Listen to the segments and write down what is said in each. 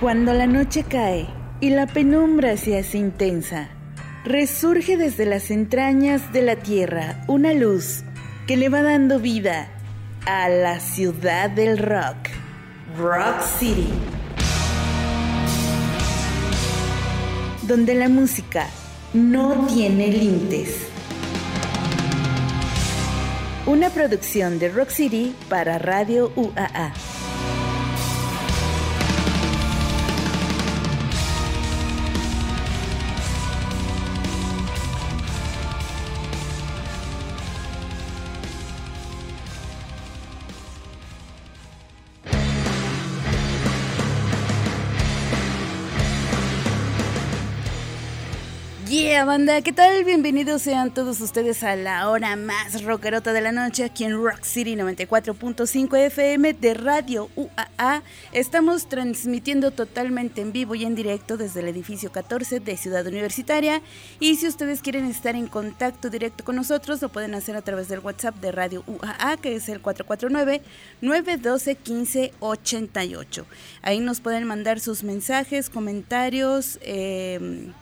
Cuando la noche cae y la penumbra se hace intensa, resurge desde las entrañas de la tierra una luz que le va dando vida a la ciudad del rock, Rock City, donde la música no tiene límites. Una producción de Rock City para Radio UAA. Banda, ¿qué tal? Bienvenidos sean todos ustedes a la hora más rockerota de la noche aquí en Rock City 94.5 FM de Radio UAA. Estamos transmitiendo totalmente en vivo y en directo desde el edificio 14 de Ciudad Universitaria. Y si ustedes quieren estar en contacto directo con nosotros, lo pueden hacer a través del WhatsApp de Radio UAA, que es el 449-912-1588. Ahí nos pueden mandar sus mensajes, comentarios. Eh,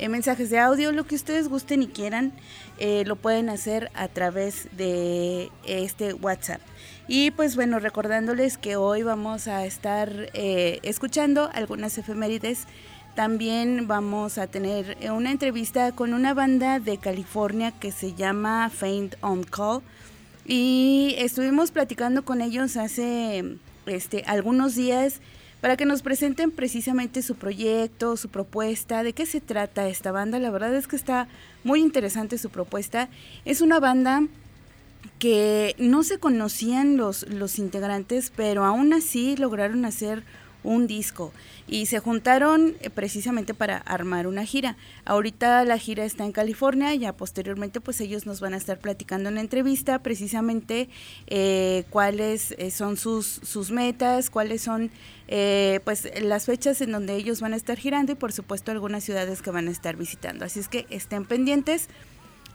eh, mensajes de audio, lo que ustedes gusten y quieran, eh, lo pueden hacer a través de este WhatsApp. Y pues bueno, recordándoles que hoy vamos a estar eh, escuchando algunas efemérides. También vamos a tener una entrevista con una banda de California que se llama Faint on Call. Y estuvimos platicando con ellos hace este, algunos días para que nos presenten precisamente su proyecto, su propuesta, de qué se trata esta banda. La verdad es que está muy interesante su propuesta. Es una banda que no se conocían los, los integrantes, pero aún así lograron hacer un disco y se juntaron eh, precisamente para armar una gira. Ahorita la gira está en California, ya posteriormente pues ellos nos van a estar platicando en la entrevista precisamente eh, cuáles eh, son sus, sus metas, cuáles son pues las fechas en donde ellos van a estar girando y por supuesto algunas ciudades que van a estar visitando. Así es que estén pendientes.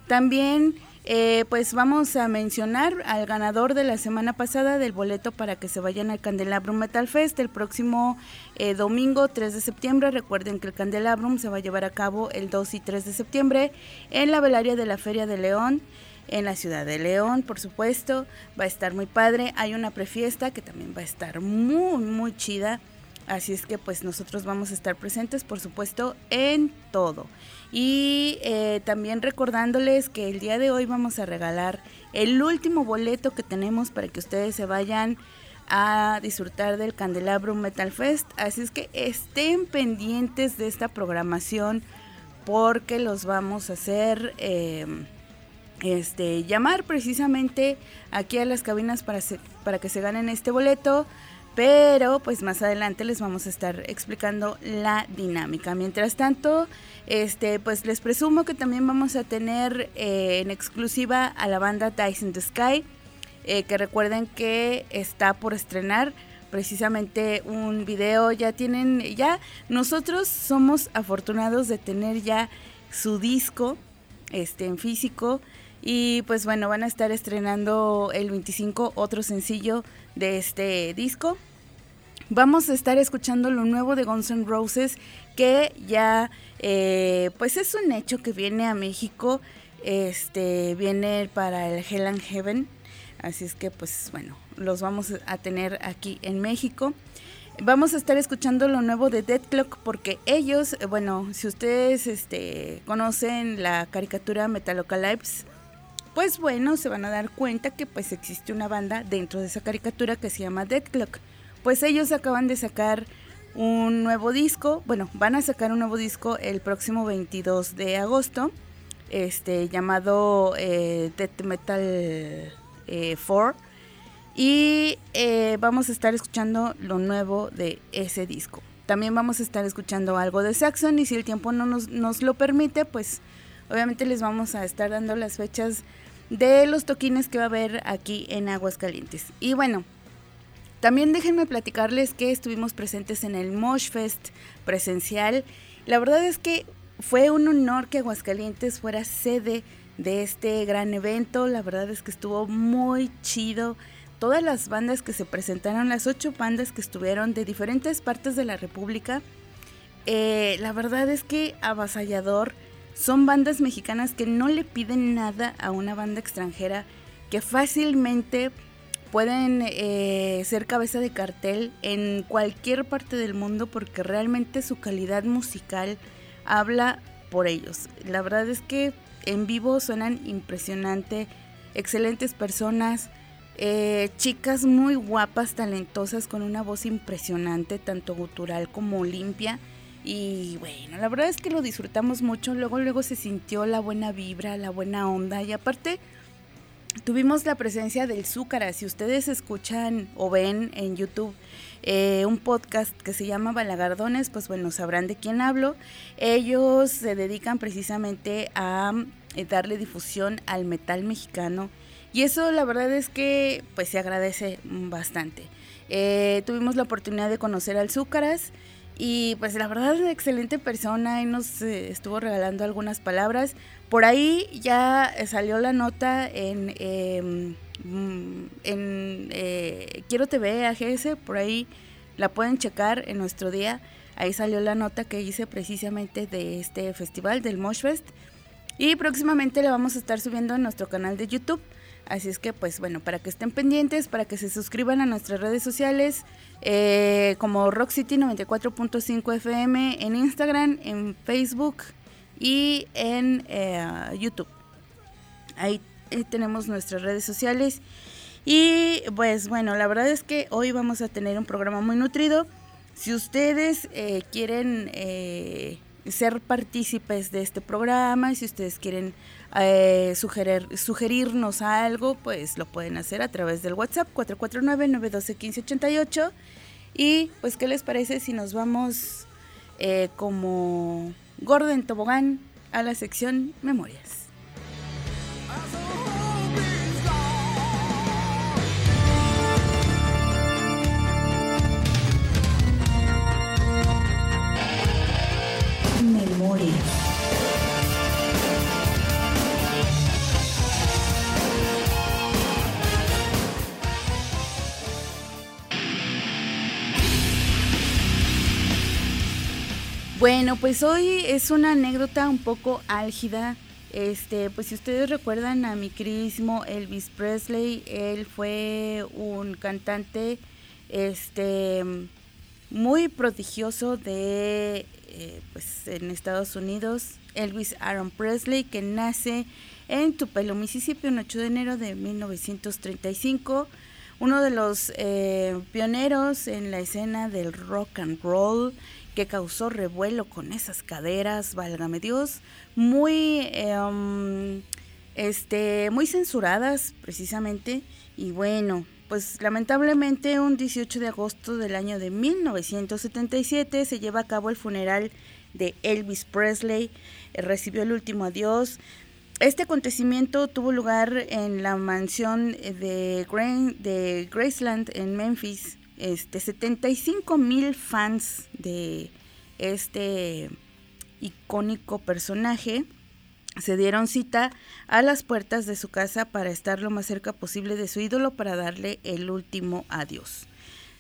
También eh, pues vamos a mencionar al ganador de la semana pasada del boleto para que se vayan al Candelabrum Metal Fest el próximo eh, domingo 3 de septiembre. Recuerden que el Candelabrum se va a llevar a cabo el 2 y 3 de septiembre en la velaria de la Feria de León en la ciudad de León, por supuesto. Va a estar muy padre. Hay una prefiesta que también va a estar muy, muy chida. Así es que pues nosotros vamos a estar presentes, por supuesto, en todo. Y eh, también recordándoles que el día de hoy vamos a regalar el último boleto que tenemos para que ustedes se vayan a disfrutar del Candelabro Metal Fest. Así es que estén pendientes de esta programación porque los vamos a hacer em, este, llamar precisamente aquí a las cabinas para, para que se ganen este boleto pero pues más adelante les vamos a estar explicando la dinámica. Mientras tanto, este pues les presumo que también vamos a tener eh, en exclusiva a la banda in the Sky, eh, que recuerden que está por estrenar precisamente un video, ya tienen, ya nosotros somos afortunados de tener ya su disco este en físico y pues bueno, van a estar estrenando el 25 otro sencillo de este disco. Vamos a estar escuchando lo nuevo de Guns N' Roses, que ya, eh, pues es un hecho que viene a México, este, viene para el Hell and Heaven, así es que pues bueno, los vamos a tener aquí en México. Vamos a estar escuchando lo nuevo de Dead Clock porque ellos, bueno, si ustedes este, conocen la caricatura Metalocalypse, pues bueno, se van a dar cuenta que pues existe una banda dentro de esa caricatura que se llama Dead Clock. Pues ellos acaban de sacar un nuevo disco, bueno, van a sacar un nuevo disco el próximo 22 de agosto, este llamado eh, Death Metal 4 eh, y eh, vamos a estar escuchando lo nuevo de ese disco. También vamos a estar escuchando algo de Saxon y si el tiempo no nos, nos lo permite, pues obviamente les vamos a estar dando las fechas de los toquines que va a haber aquí en Aguascalientes. Y bueno, también déjenme platicarles que estuvimos presentes en el Mosh Fest presencial. La verdad es que fue un honor que Aguascalientes fuera sede de este gran evento. La verdad es que estuvo muy chido. todas las bandas que se presentaron, las ocho bandas que estuvieron de diferentes partes de la República, eh, la verdad es que avasallador. Son bandas mexicanas que no le piden nada a una banda extranjera, que fácilmente pueden eh, ser cabeza de cartel en cualquier parte del mundo porque realmente su calidad musical habla por ellos. La verdad es que en vivo suenan impresionante, excelentes personas, eh, chicas muy guapas, talentosas, con una voz impresionante, tanto gutural como limpia. Y bueno, la verdad es que lo disfrutamos mucho. Luego, luego se sintió la buena vibra, la buena onda. Y aparte, tuvimos la presencia del Zúcara. Si ustedes escuchan o ven en YouTube eh, un podcast que se llama Balagardones, pues bueno, sabrán de quién hablo. Ellos se dedican precisamente a eh, darle difusión al metal mexicano. Y eso la verdad es que pues se agradece bastante. Eh, tuvimos la oportunidad de conocer al Zúcaras. Y pues la verdad es una excelente persona y nos eh, estuvo regalando algunas palabras. Por ahí ya salió la nota en, mm, en eh, Quiero TV AGS, por ahí la pueden checar en nuestro día. Ahí salió la nota que hice precisamente de este festival, del Moshfest. Y próximamente la vamos a estar subiendo en nuestro canal de YouTube. Así es que, pues bueno, para que estén pendientes, para que se suscriban a nuestras redes sociales, eh, como Rock City 94.5 FM en Instagram, en Facebook y en eh, YouTube. Ahí eh, tenemos nuestras redes sociales. Y pues bueno, la verdad es que hoy vamos a tener un programa muy nutrido. Si ustedes quieren ser partícipes de este programa, si ustedes quieren eh, sugerir, sugerirnos algo, pues lo pueden hacer a través del WhatsApp 449-912-1588. Y pues, ¿qué les parece si nos vamos eh, como Gordon Tobogán a la sección Memorias? Bueno, pues hoy es una anécdota un poco álgida. Este, pues si ustedes recuerdan a mi queridísimo Elvis Presley, él fue un cantante este muy prodigioso de eh, pues en Estados Unidos, Elvis Aaron Presley, que nace en Tupelo, Mississippi, un 8 de enero de 1935, uno de los eh, pioneros en la escena del rock and roll que causó revuelo con esas caderas, válgame Dios, muy, em, este, muy censuradas precisamente. Y bueno, pues lamentablemente un 18 de agosto del año de 1977 se lleva a cabo el funeral de Elvis Presley, eh, recibió el último adiós. Este acontecimiento tuvo lugar en la mansión de, de Graceland en Memphis, este, 75 mil fans de este icónico personaje se dieron cita a las puertas de su casa para estar lo más cerca posible de su ídolo para darle el último adiós.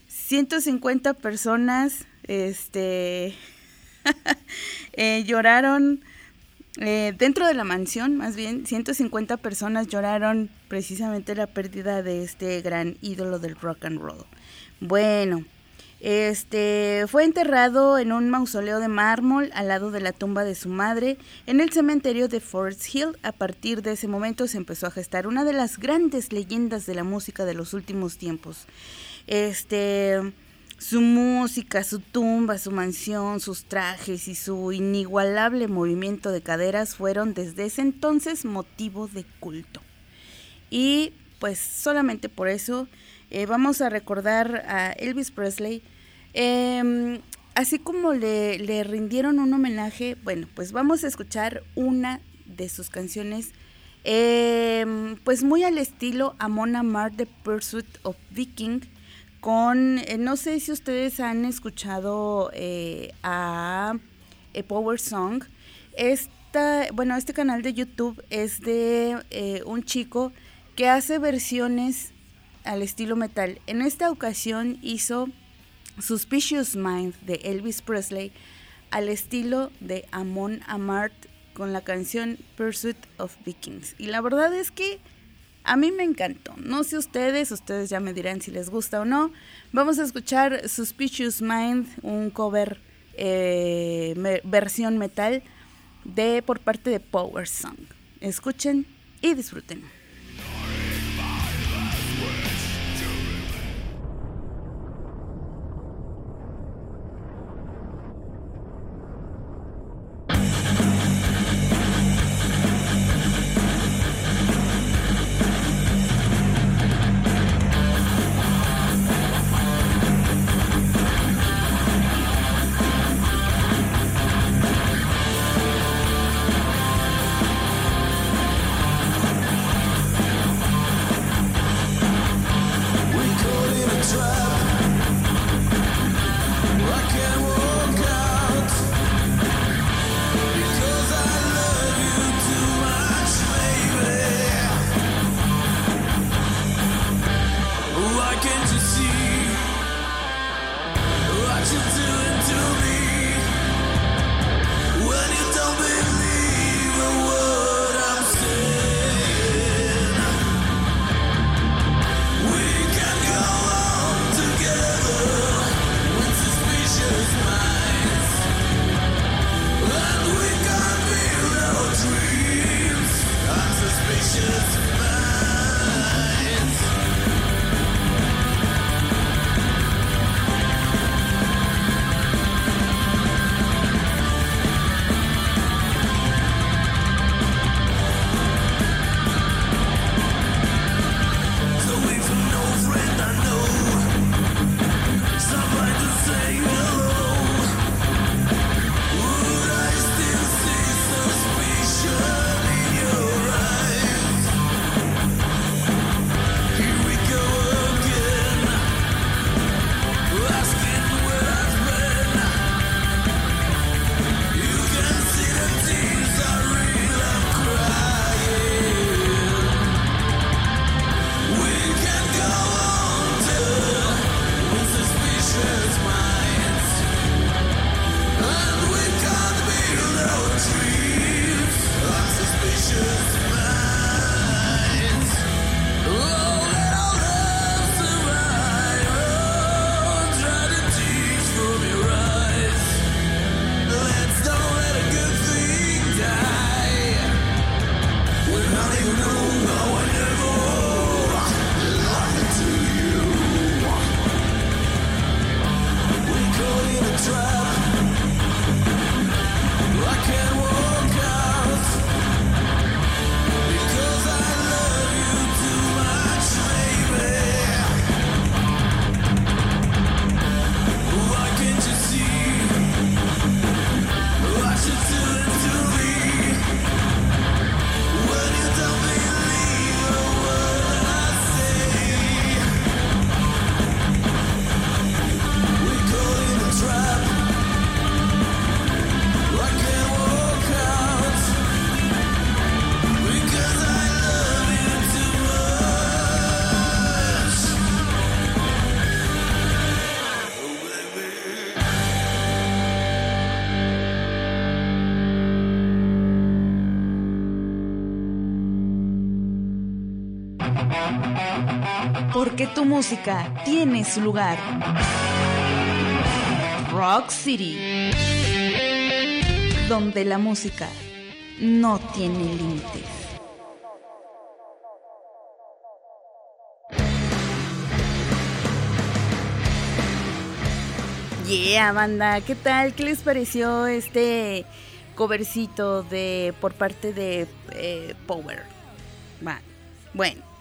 150 personas este, eh, lloraron eh, dentro de la mansión, más bien 150 personas lloraron precisamente la pérdida de este gran ídolo del rock and roll. Bueno, este fue enterrado en un mausoleo de mármol al lado de la tumba de su madre en el cementerio de Forest Hill. A partir de ese momento se empezó a gestar una de las grandes leyendas de la música de los últimos tiempos. Este su música, su tumba, su mansión, sus trajes y su inigualable movimiento de caderas fueron desde ese entonces motivo de culto. Y pues solamente por eso eh, vamos a recordar a Elvis Presley. Em, así como le, rindieron un homenaje, bueno, pues vamos a escuchar una de sus canciones, em, pues muy al estilo Amon Amar, The Pursuit of Viking, con, eh, no sé si ustedes han escuchado eh, a, Power Song. Esta, bueno, este canal de YouTube es de un chico que hace versiones al estilo metal. En esta ocasión hizo Suspicious Mind de Elvis Presley al estilo de Amon Amart con la canción Pursuit of Vikings. Y la verdad es que a mí me encantó. No sé ustedes, ustedes ya me dirán si les gusta o no. Vamos a escuchar Suspicious Mind, un cover eh, versión metal de por parte de Power Song. Escuchen y disfruten. Música tiene su lugar. Rock City. Donde la música no tiene límites. Yeah, banda, ¿qué tal? ¿Qué les pareció este covercito de por parte de eh, Power? Bueno,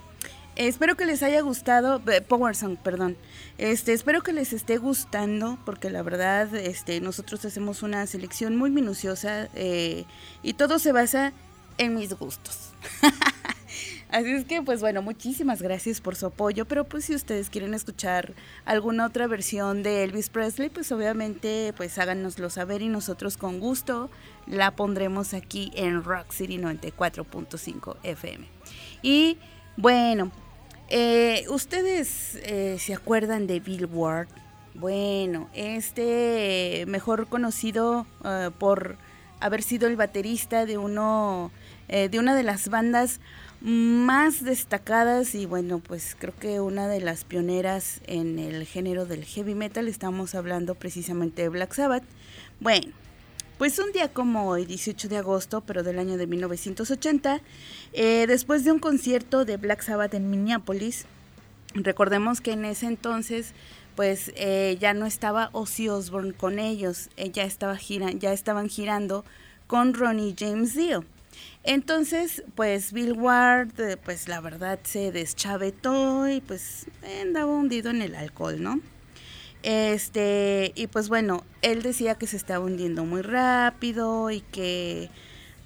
Espero que les haya gustado, eh, Power Song, perdón. Este, espero que les esté gustando, porque la verdad, este, nosotros hacemos una selección muy minuciosa eh, y todo se basa en mis gustos. Así es que, pues bueno, muchísimas gracias por su apoyo, pero pues si ustedes quieren escuchar alguna otra versión de Elvis Presley, pues obviamente, pues háganoslo saber y nosotros con gusto la pondremos aquí en Rock City 94.5 FM. Y bueno, Eh, ¿Ustedes eh, se acuerdan de Bill Ward? Bueno, este mejor conocido eh, por haber sido el baterista de uno de una de las bandas más destacadas y bueno, pues creo que una de las pioneras en el género del heavy metal, estamos hablando precisamente de Black Sabbath. Bueno, pues un día como hoy, 18 de agosto, pero del año de 1980, eh, después de un concierto de Black Sabbath en Minneapolis, recordemos que en ese entonces pues eh, ya no estaba Ozzy Osbourne con ellos, eh, ya, estaba gira ya estaban girando con Ronnie James Dio. Entonces, pues Bill Ward, pues la verdad se deschavetó y pues andaba hundido en el alcohol, ¿no? Este, y pues bueno, él decía que se estaba hundiendo muy rápido y que,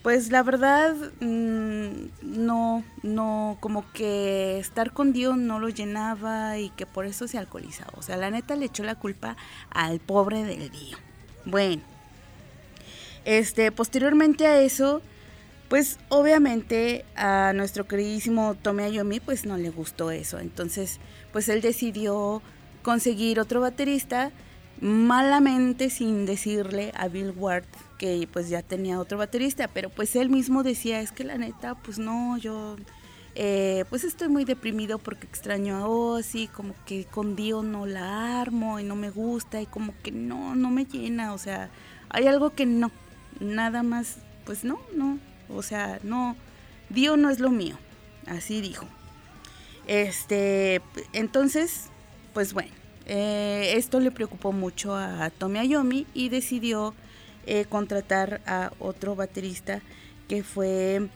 pues la verdad, mm, no, no, como que estar con Dios no lo llenaba y que por eso se alcoholizaba. O sea, la neta le echó la culpa al pobre del Dios. Bueno, este, posteriormente a eso, pues obviamente a nuestro queridísimo Tommy Ayomi pues no le gustó eso. Entonces, pues él decidió conseguir otro baterista malamente sin decirle a Bill Ward que pues ya tenía otro baterista, pero pues él mismo decía, es que la neta, pues no, yo eh, pues estoy muy deprimido porque extraño a Ozzy, como que con Dio no la armo y no me gusta y como que no, no me llena, o sea, hay algo que no, nada más, pues no, no, o sea, no, Dio no es lo mío, así dijo. Este, entonces, pues bueno, eh, esto le preocupó mucho a Tommy Ayomi y decidió eh, contratar a otro baterista que fue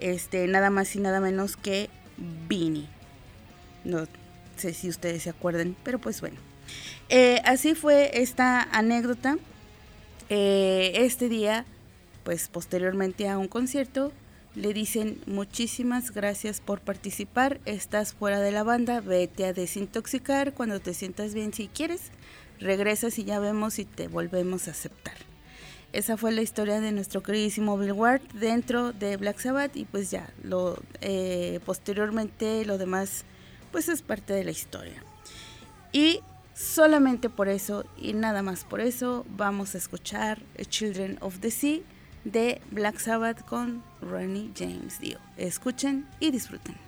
este, nada más y nada menos que Vinny. No sé si ustedes se acuerdan, pero pues bueno. Eh, así fue esta anécdota. este día pues posteriormente a un concierto le dicen muchísimas gracias por participar, estás fuera de la banda, vete a desintoxicar, cuando te sientas bien si quieres, regresas y ya vemos si te volvemos a aceptar. Esa fue la historia de nuestro queridísimo Bill Ward dentro de Black Sabbath y pues ya, lo, eh, posteriormente lo demás pues es parte de la historia. Y solamente por eso y nada más por eso vamos a escuchar Children of the Sea de Black Sabbath con Ronnie James Dio. Escuchen y disfruten.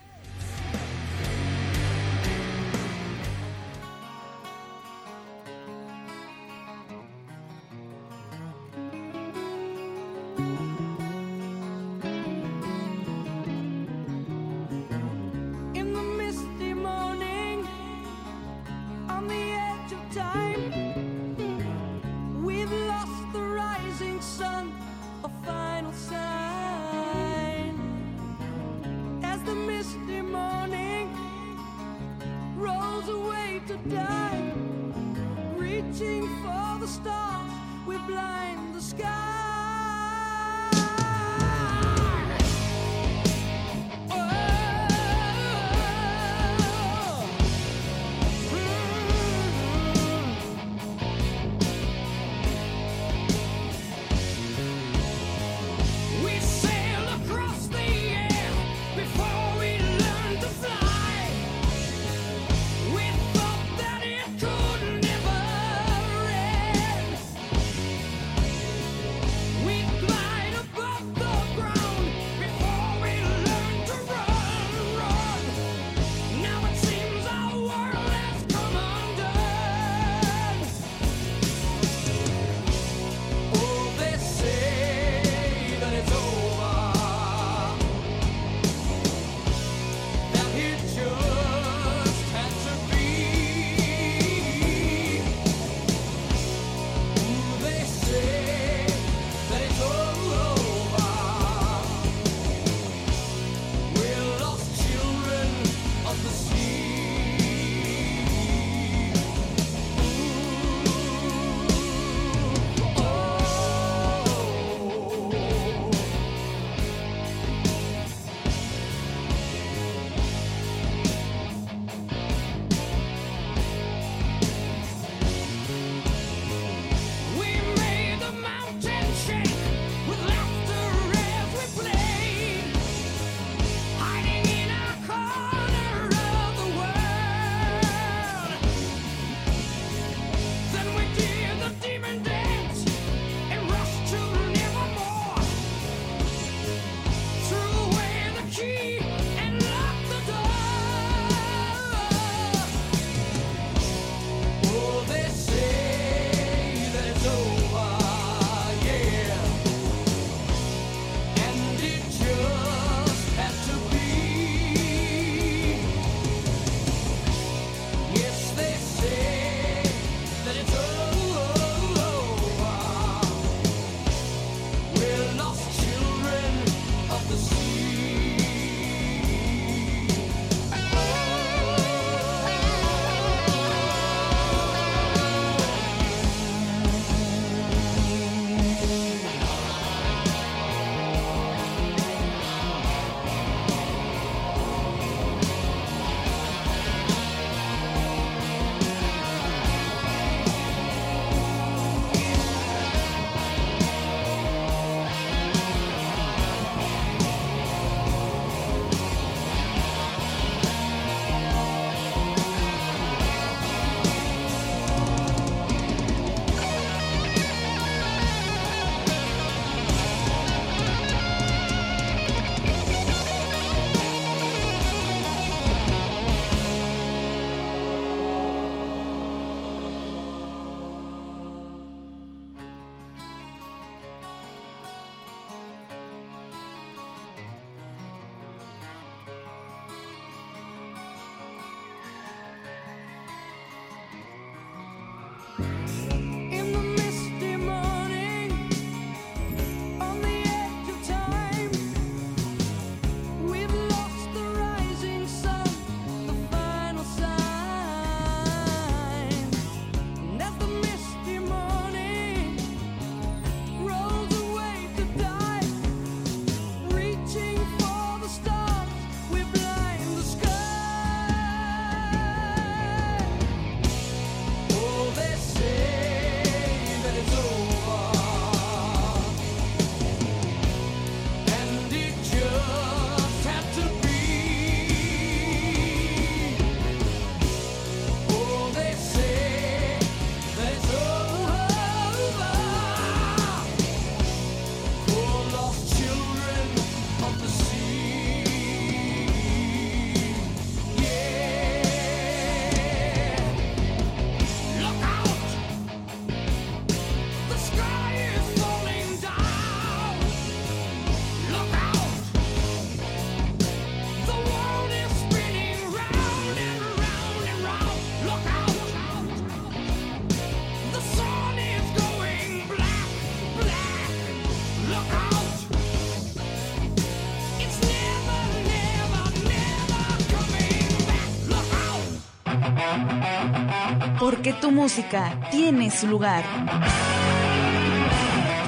Porque tu música tiene su lugar.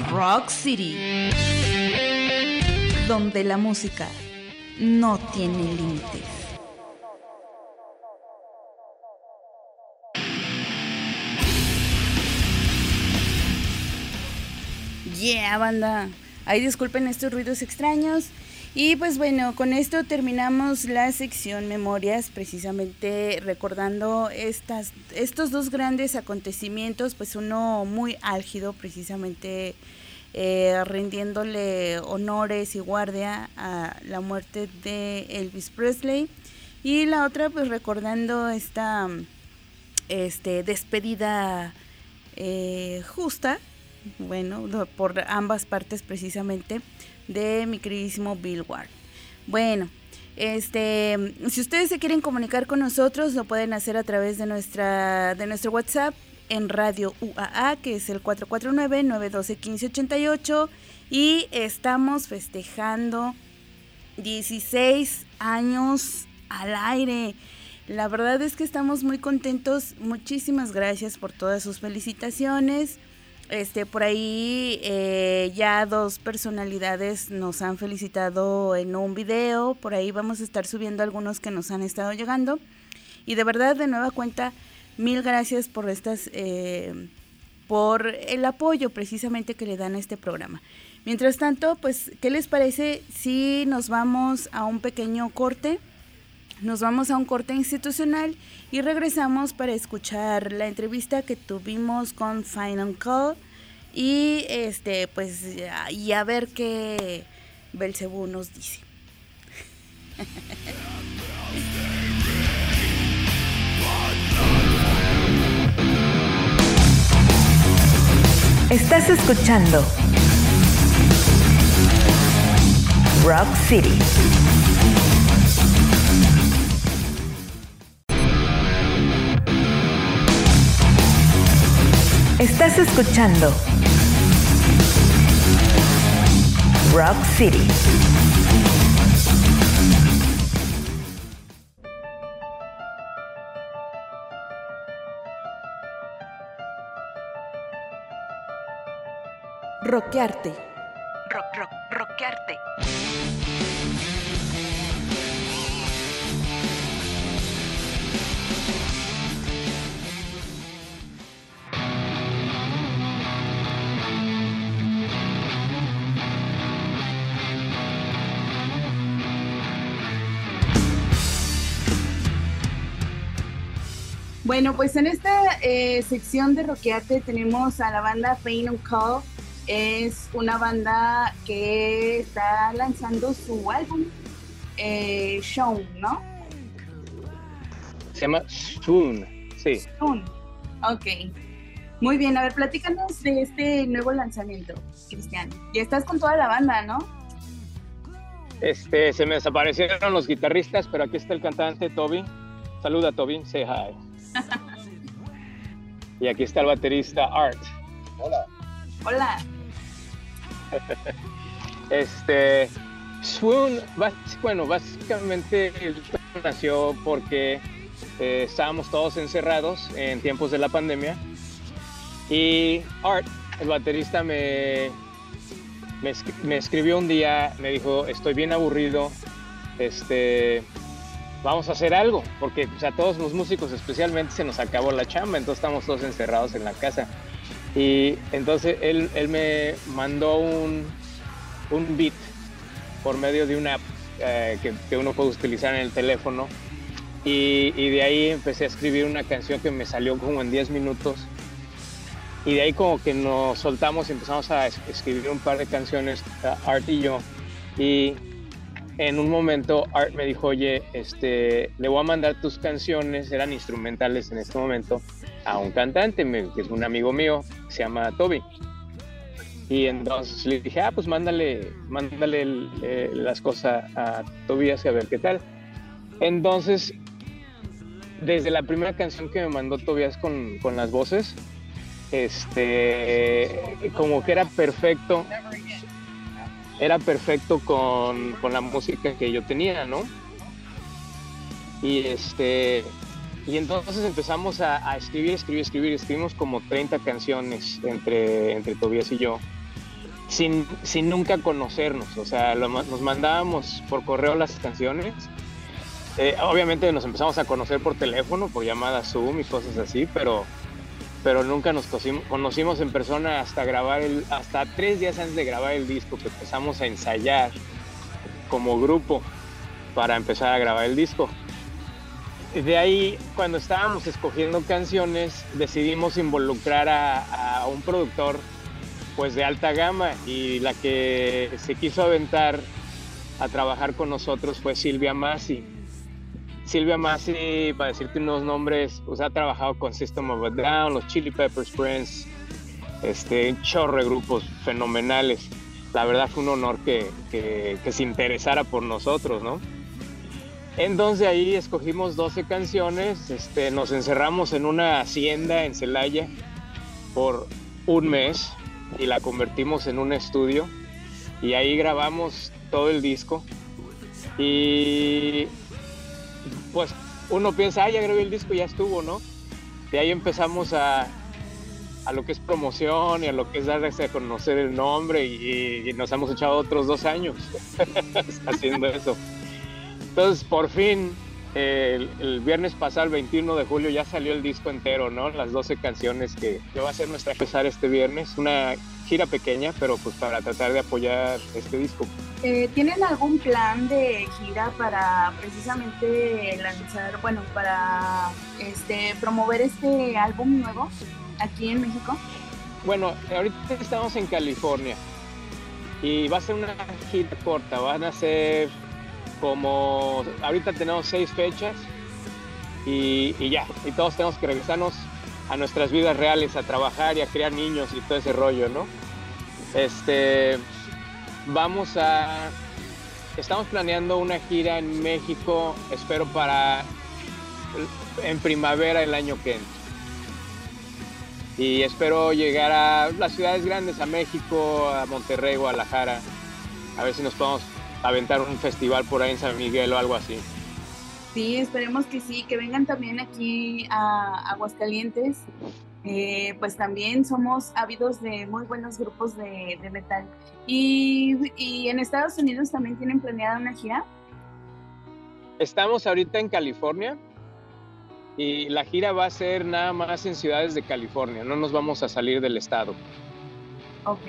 Rock City, donde la música no tiene límites. Yeah, banda. Ahí disculpen estos ruidos extraños. Y pues bueno, con esto terminamos la sección memorias, precisamente recordando estas, estos dos grandes acontecimientos, pues uno muy álgido, precisamente eh, rindiéndole honores y guardia a la muerte de Elvis Presley, y la otra pues recordando esta este, despedida eh, justa, bueno, por ambas partes precisamente de mi queridísimo Bill Ward. Bueno, este, si ustedes se quieren comunicar con nosotros, lo pueden hacer a través de nuestra de nuestro WhatsApp en Radio UAA, que es el 449-912-1588. Y estamos festejando 16 años al aire. La verdad es que estamos muy contentos. Muchísimas gracias por todas sus felicitaciones. Este, por ahí eh, ya dos personalidades nos han felicitado en un video, por ahí vamos a estar subiendo algunos que nos han estado llegando. Y de verdad, de nueva cuenta, mil gracias por estas, eh, por el apoyo precisamente que le dan a este programa. Mientras tanto, pues, ¿qué les parece si nos vamos a un pequeño corte? Nos vamos a un corte institucional y regresamos para escuchar la entrevista que tuvimos con Final Call y este pues y a ver qué Belcebú nos dice. Estás escuchando Rock City. Estás escuchando Rock City. Roquearte. Bueno, pues en esta eh, sección de Roqueate tenemos a la banda Pain on Call. Es una banda que está lanzando su álbum, eh, Shown, ¿no? Se llama Soon, sí. Soon, ok. Muy bien, a ver, platícanos de este nuevo lanzamiento, Cristian. Y estás con toda la banda, ¿no? Este, se me desaparecieron los guitarristas, pero aquí está el cantante Toby. Saluda, Toby, say hi. Y aquí está el baterista Art. Hola. Hola. Este, Swoon, bueno, básicamente nació porque eh, estábamos todos encerrados en tiempos de la pandemia y Art, el baterista, me, me, escribió un día, me dijo, estoy bien aburrido, este, vamos a hacer algo, porque a todos los músicos especialmente se nos acabó la chamba, entonces estamos todos encerrados en la casa. Y entonces él, él me mandó un, un beat por medio de una app eh, que, que, uno puede utilizar en el teléfono. Y, y, de ahí empecé a escribir una canción que me salió como en 10 minutos. Y de ahí como que nos soltamos y empezamos a escribir un par de canciones, Art y yo. Y en un momento Art me dijo, oye, este, le voy a mandar tus canciones, eran instrumentales en este momento, a un cantante, que es un amigo mío, se llama Toby. Y entonces le dije, ah, pues mándale, mándale eh, las cosas a Tobias a ver qué tal. Entonces, desde la primera canción que me mandó Tobias con, con las voces, este, como que era perfecto, era perfecto con, con la música que yo tenía, ¿no? Y este, y entonces empezamos a, escribir, escribir, escribir. Escribimos como 30 canciones entre, entre Tobias y yo, sin, sin nunca conocernos. O sea, nos mandábamos por correo las canciones. Eh, obviamente nos empezamos a conocer por teléfono, por llamada Zoom y cosas así, pero, pero nunca nos conocimos en persona hasta grabar el, hasta tres días antes de grabar el disco, que empezamos a ensayar como grupo para empezar a grabar el disco de ahí, cuando estábamos escogiendo canciones, decidimos involucrar a, un productor pues de alta gama y la que se quiso aventar a trabajar con nosotros fue Silvia Massi. Silvia Massi, para decirte unos nombres, pues ha trabajado con System of a Down, los Chili Peppers Prince, este, un chorro de grupos fenomenales. La verdad fue un honor que, que se interesara por nosotros, ¿no? Entonces ahí escogimos 12 canciones, este, nos encerramos en una hacienda en Celaya por un mes y la convertimos en un estudio y ahí grabamos todo el disco y pues uno piensa, ah, ya grabé el disco, ya estuvo, ¿no? De ahí empezamos a, a lo que es promoción y a lo que es darse a conocer el nombre y, y nos hemos echado otros dos años haciendo eso. Entonces, por fin, el, viernes pasado, el 21 de julio, ya salió el disco entero, ¿no? Las 12 canciones que, va a ser nuestra empezar este viernes. Una gira pequeña, pero pues para tratar de apoyar este disco. Eh, ¿Tienen algún plan de gira para precisamente lanzar, bueno, para este, promover este álbum nuevo aquí en México? Bueno, ahorita estamos en California y va a ser una gira corta, van a ser como ahorita tenemos seis fechas y, ya, y todos tenemos que regresarnos a nuestras vidas reales, a trabajar y a criar niños y todo ese rollo, ¿no? Este, vamos a, estamos planeando una gira en México, espero para, en primavera el año que entra. Y espero llegar a las ciudades grandes, a México, a Monterrey, Guadalajara, a ver si nos podemos aventar un festival por ahí en San Miguel o algo así. Sí, esperemos que sí, que vengan también aquí a Aguascalientes. Eh, pues también somos ávidos de muy buenos grupos de, metal. Y, y, en Estados Unidos también tienen planeada una gira. Estamos ahorita en California y la gira va a ser nada más en ciudades de California, no nos vamos a salir del estado. Ok.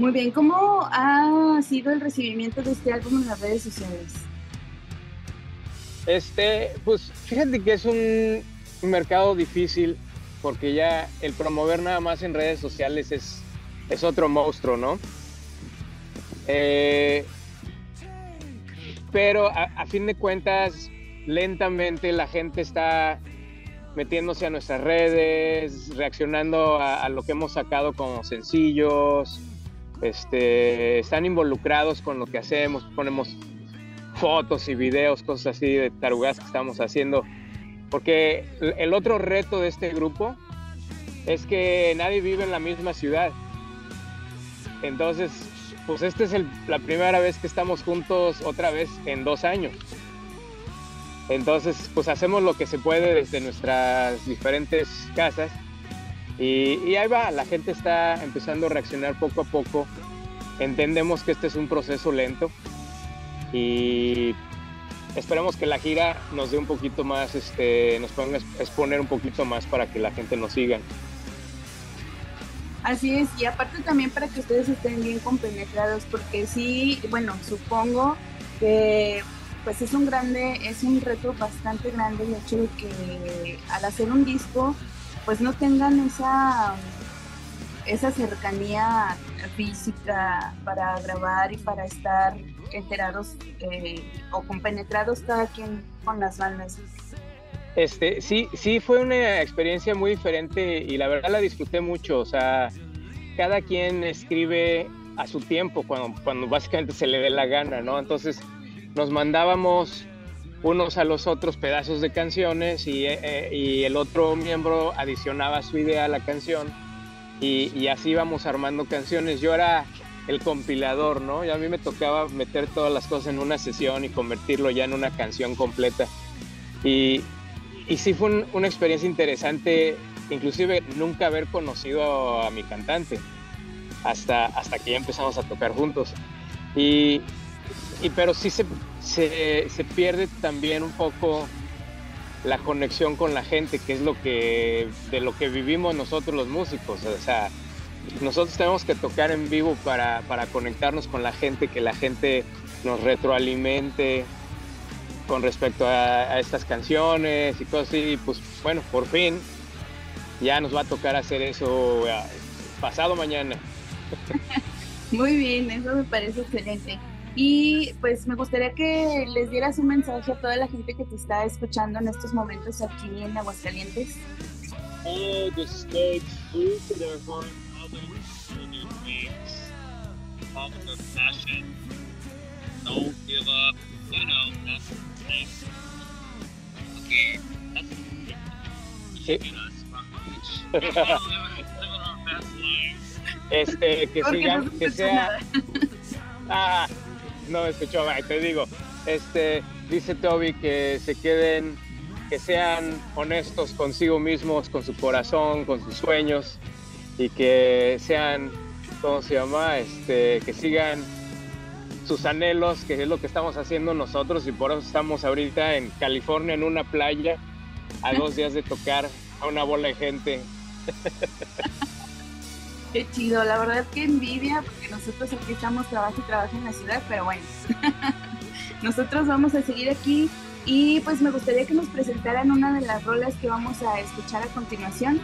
Muy bien, ¿cómo ha sido el recibimiento de este álbum en las redes sociales? Este, pues fíjate que es un mercado difícil porque ya el promover nada más en redes sociales es, es otro monstruo, ¿no? Eh, pero a, fin de cuentas, lentamente la gente está metiéndose a nuestras redes, reaccionando a lo que hemos sacado como sencillos, este, están involucrados con lo que hacemos, ponemos fotos y videos, cosas así de tarugas que estamos haciendo. Porque el otro reto de este grupo es que nadie vive en la misma ciudad. Entonces, pues esta es la primera vez que estamos juntos otra vez en dos años. Entonces, pues hacemos lo que se puede desde nuestras diferentes casas. Y, ahí va, la gente está empezando a reaccionar poco a poco. Entendemos que este es un proceso lento. Y esperemos que la gira nos dé un poquito más, este, nos a exponer un poquito más para que la gente nos siga. Así es, y aparte también para que ustedes estén bien compenetrados, porque sí, bueno, supongo que pues es un grande, es un reto bastante grande el hecho de que al hacer un disco, pues no tengan esa, esa cercanía física para grabar y para estar enterados eh, o compenetrados cada quien con las bandas. Este, sí, sí fue una experiencia muy diferente y la verdad la disfruté mucho. O sea, cada quien escribe a su tiempo, cuando, cuando básicamente se le dé la gana, ¿no? Entonces nos mandábamos unos a los otros pedazos de canciones y, eh, y el otro miembro adicionaba su idea a la canción y, y así íbamos armando canciones. Yo era el compilador, ¿no? Y a mí me tocaba meter todas las cosas en una sesión y convertirlo ya en una canción completa. Y, y sí fue una experiencia interesante, inclusive nunca haber conocido a mi cantante, hasta, hasta que ya empezamos a tocar juntos. Y, y pero sí se, se, se, pierde también un poco la conexión con la gente, que es lo que, de lo que vivimos nosotros los músicos. O sea, nosotros tenemos que tocar en vivo para, para conectarnos con la gente, que la gente nos retroalimente con respecto a, a, estas canciones y cosas así. Pues bueno, por fin ya nos va a tocar hacer eso uh, pasado mañana. Muy bien, eso me parece excelente. Y pues me gustaría que les dieras un mensaje a toda la gente que te está escuchando en estos momentos aquí en Aguascalientes. Just stay true to their heart. Follow their passion. Don't give up. You know, that's the thing. Okay, that's keeping us Este, que sigan, no que sea. Ah, no me escuchó, te digo. Este, dice Toby que se queden, que sean honestos consigo mismos, con su corazón, con sus sueños y que sean, ¿cómo se llama? Este, que sigan sus anhelos, que es lo que estamos haciendo nosotros y por eso estamos ahorita en California en una playa a dos días de tocar a una bola de gente. Qué chido, la verdad que envidia, porque nosotros aquí estamos trabajo y trabajo en la ciudad, pero bueno, nosotros vamos a seguir aquí y pues me gustaría que nos presentaran una de las rolas que vamos a escuchar a continuación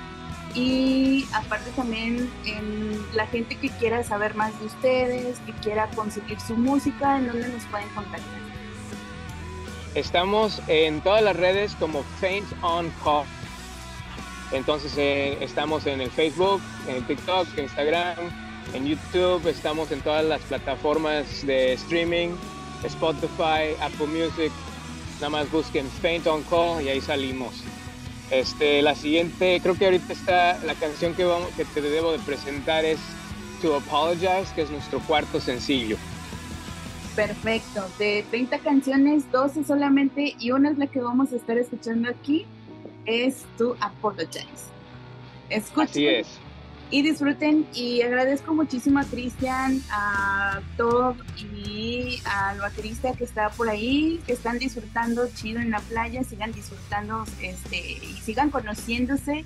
y aparte también en la gente que quiera saber más de ustedes, que quiera conseguir su música, ¿en dónde nos pueden contactar? Estamos en todas las redes como Faint on Call entonces eh, estamos en el Facebook, en TikTok, Instagram, en YouTube, estamos en todas las plataformas de streaming, Spotify, Apple Music. Nada más busquen Faint on Call y ahí salimos. Este, la siguiente, creo que ahorita está la canción que, vamos, que te debo de presentar es To Apologize, que es nuestro cuarto sencillo. Perfecto, de 30 canciones, 12 solamente y una es la que vamos a estar escuchando aquí es To Apologize. Escuchen Así es. y disfruten y agradezco muchísimo a Cristian, a Todd y al baterista que está por ahí, que están disfrutando chido en la playa, sigan disfrutando este, y sigan conociéndose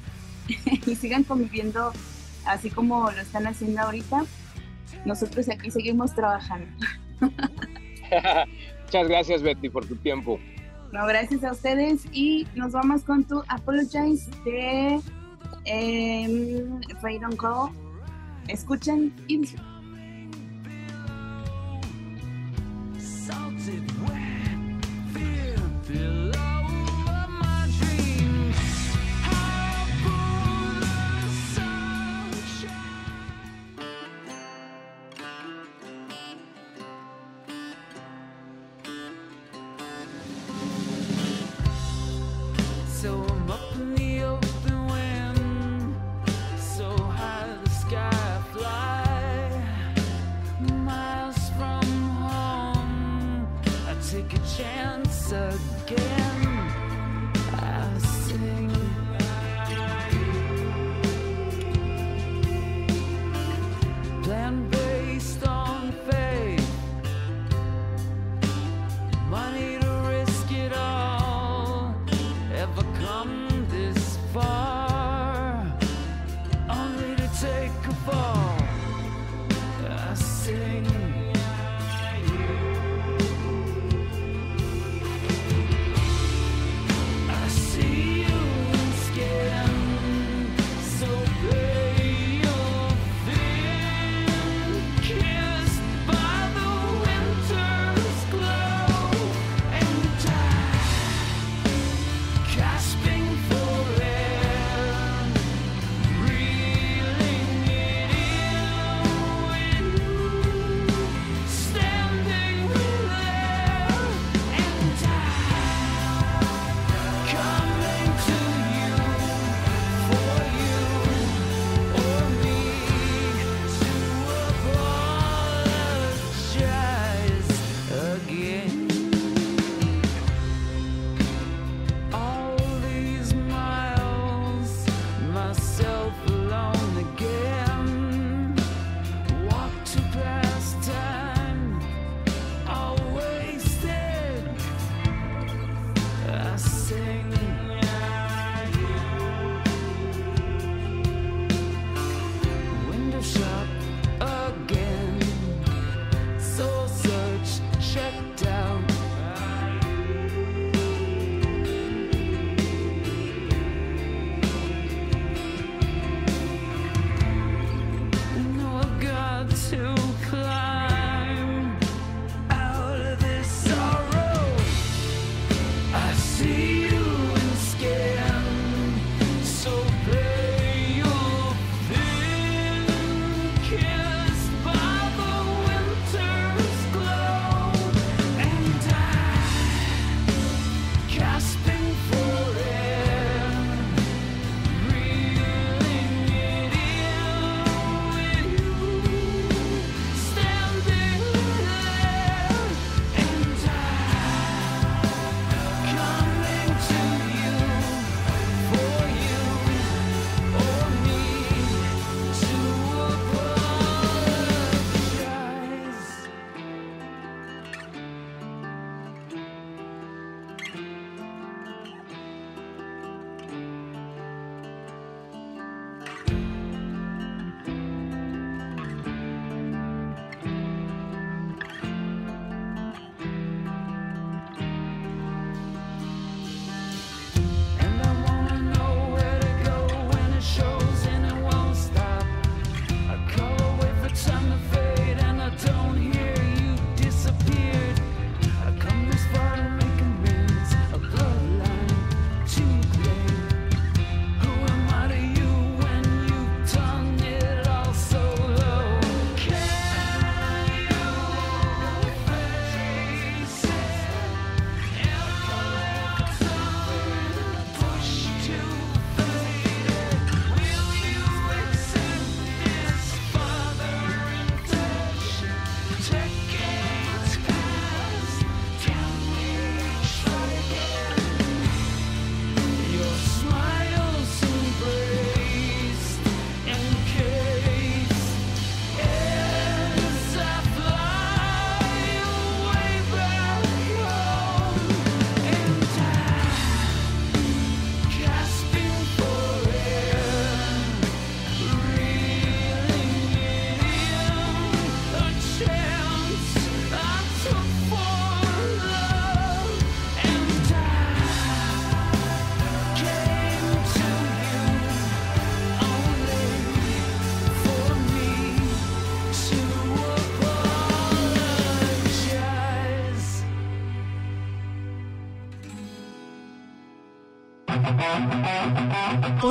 y sigan conviviendo así como lo están haciendo ahorita. Nosotros aquí seguimos trabajando. Muchas gracias Betty por tu tiempo. No, gracias a ustedes y nos vamos con tu Apologize de eh, Don't Call. Escuchen y.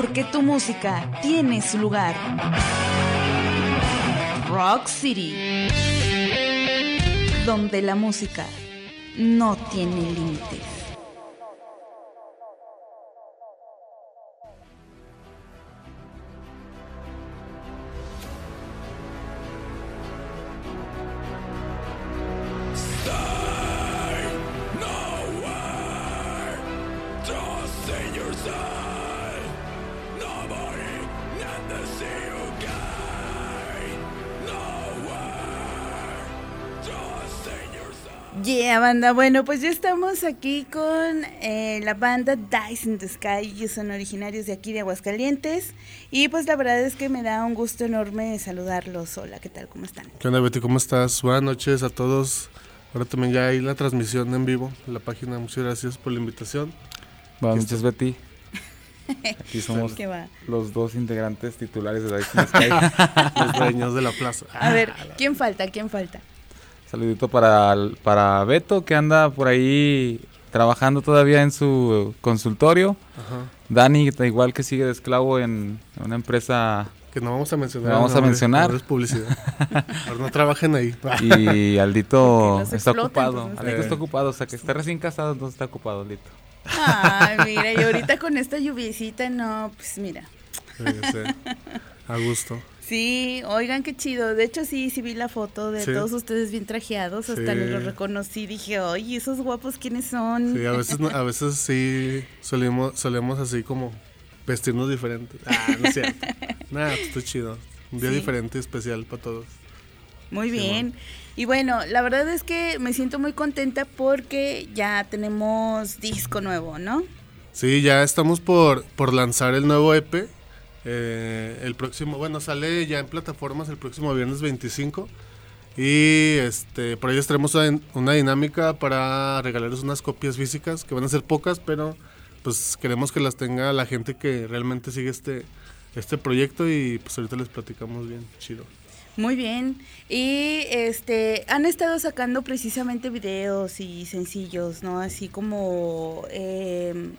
porque tu música tiene su lugar. Rock City, donde la música no tiene límites. Banda. Bueno, pues ya estamos aquí con eh, la banda Dice in the Sky. Ellos son originarios de aquí de Aguascalientes. Y pues la verdad es que me da un gusto enorme saludarlos. Hola, ¿qué tal? ¿Cómo están? ¿Qué onda, Betty? ¿Cómo estás? Buenas noches a todos. Ahora también ya hay la transmisión en vivo en la página. Muchas gracias por la invitación. Buenas Aquí noches, Betty. Aquí somos ¿Qué va? los dos integrantes titulares de Dice in the Sky. Los dueños de la plaza. A ver, ¿quién falta? ¿Quién falta? Saludito para, para Beto, que anda por ahí trabajando todavía en su consultorio. Ajá. Dani, da igual que sigue de esclavo en una empresa. Que no vamos a mencionar. No vamos a mencionar. no es publicidad. Ahora no trabajen ahí. Y Aldito está ocupado. pues, Aldito eh. está ocupado, o sea que está recién casado, entonces está ocupado, Aldito. Ay, mira, y ahorita con esta lluviecita, no, pues mira. Sí, sí. A gusto. Sí, oigan qué chido. De hecho, sí, sí vi la foto de Sí. todos ustedes bien trajeados. Hasta Sí. los reconocí. Dije, oye, esos guapos, ¿quiénes son? Sí, a veces, no- a veces sí solemos, solemos así como vestirnos diferentes. Ah, no es cierto. Nada, pues está chido. Un día Sí. diferente y especial para todos. Muy bien. Y bueno, la verdad es que me siento muy contenta porque ya tenemos disco nuevo, ¿no? Sí, ya estamos por, por lanzar el nuevo EP. Eh, el próximo, bueno, sale ya en plataformas el próximo viernes 25. Y este, por ahí les traemos una, una dinámica para regalarles unas copias físicas, que van a ser pocas, pero pues queremos que las tenga la gente que realmente sigue este, este proyecto y pues ahorita les platicamos bien, chido. Muy bien. Y este han estado sacando precisamente videos y sencillos, ¿no? Así como eh,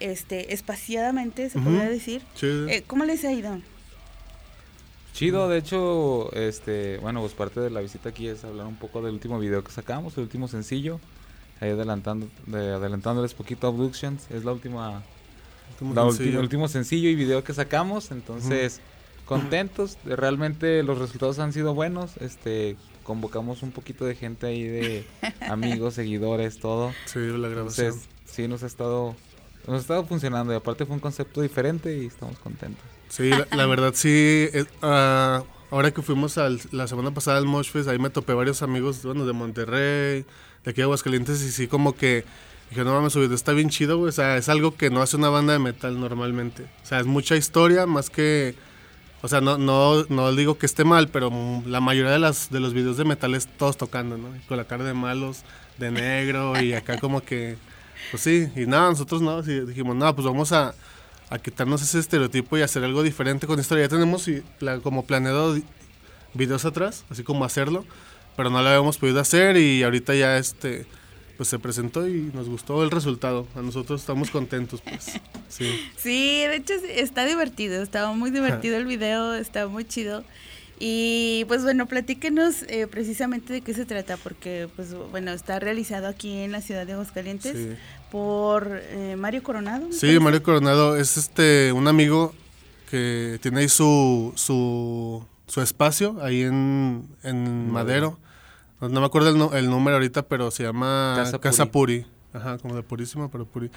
este espaciadamente se Ujú. podría decir. Chido. Eh, ¿Cómo les ha ido? Chido, de hecho, este, bueno, pues parte de la visita aquí es hablar un poco del último video que sacamos, el último sencillo. Ahí adelantando, de- adelantándoles poquito Abductions, es la última, Último la ulti- sencillo. el último sencillo y video que sacamos, entonces contentos, de- realmente los resultados han sido buenos, este, convocamos un poquito de gente ahí de amigos, seguidores, todo. Sí, la grabación. Entonces, sí nos ha estado nos ha estado funcionando y aparte fue un concepto diferente y estamos contentos. Sí, la, verdad sí. ah, ahora que fuimos al- la semana pasada al Mosh Fest, ahí me topé varios amigos, bueno, de Monterrey, de aquí de Aguascalientes, y sí como que dije, no mames, güey, está bien chido, güey. O sea, es algo que no hace una banda de metal normalmente. O sea, es mucha historia, más que... O sea, no, no, no digo que esté mal, pero la mayoría de, las, de los videos de metal es todos tocando, ¿no? Con la cara de malos, de negro, y acá como que... Pues sí, y nada, nosotros no, sí, dijimos, no, pues vamos a, a quitarnos ese estereotipo y hacer algo diferente con historia. Ya tenemos como planeado videos atrás, así como hacerlo, pero no lo habíamos podido hacer y ahorita ya este pues se presentó y nos gustó el resultado. A nosotros estamos contentos, pues. Sí. Sí, de hecho está divertido, estaba muy divertido el video, está muy chido. Y pues bueno, platíquenos eh, precisamente de qué se trata, porque pues bueno, está realizado aquí en la ciudad de Aguascalientes Sí. por eh, Mario Coronado. Sí, parece. Mario Coronado es este un amigo que tiene ahí su, su, su espacio ahí en, en Madero. No, no me acuerdo el, el número ahorita, pero se llama Casa Casa, Puri. Puri. Ajá, como de Purísima, pero Puri.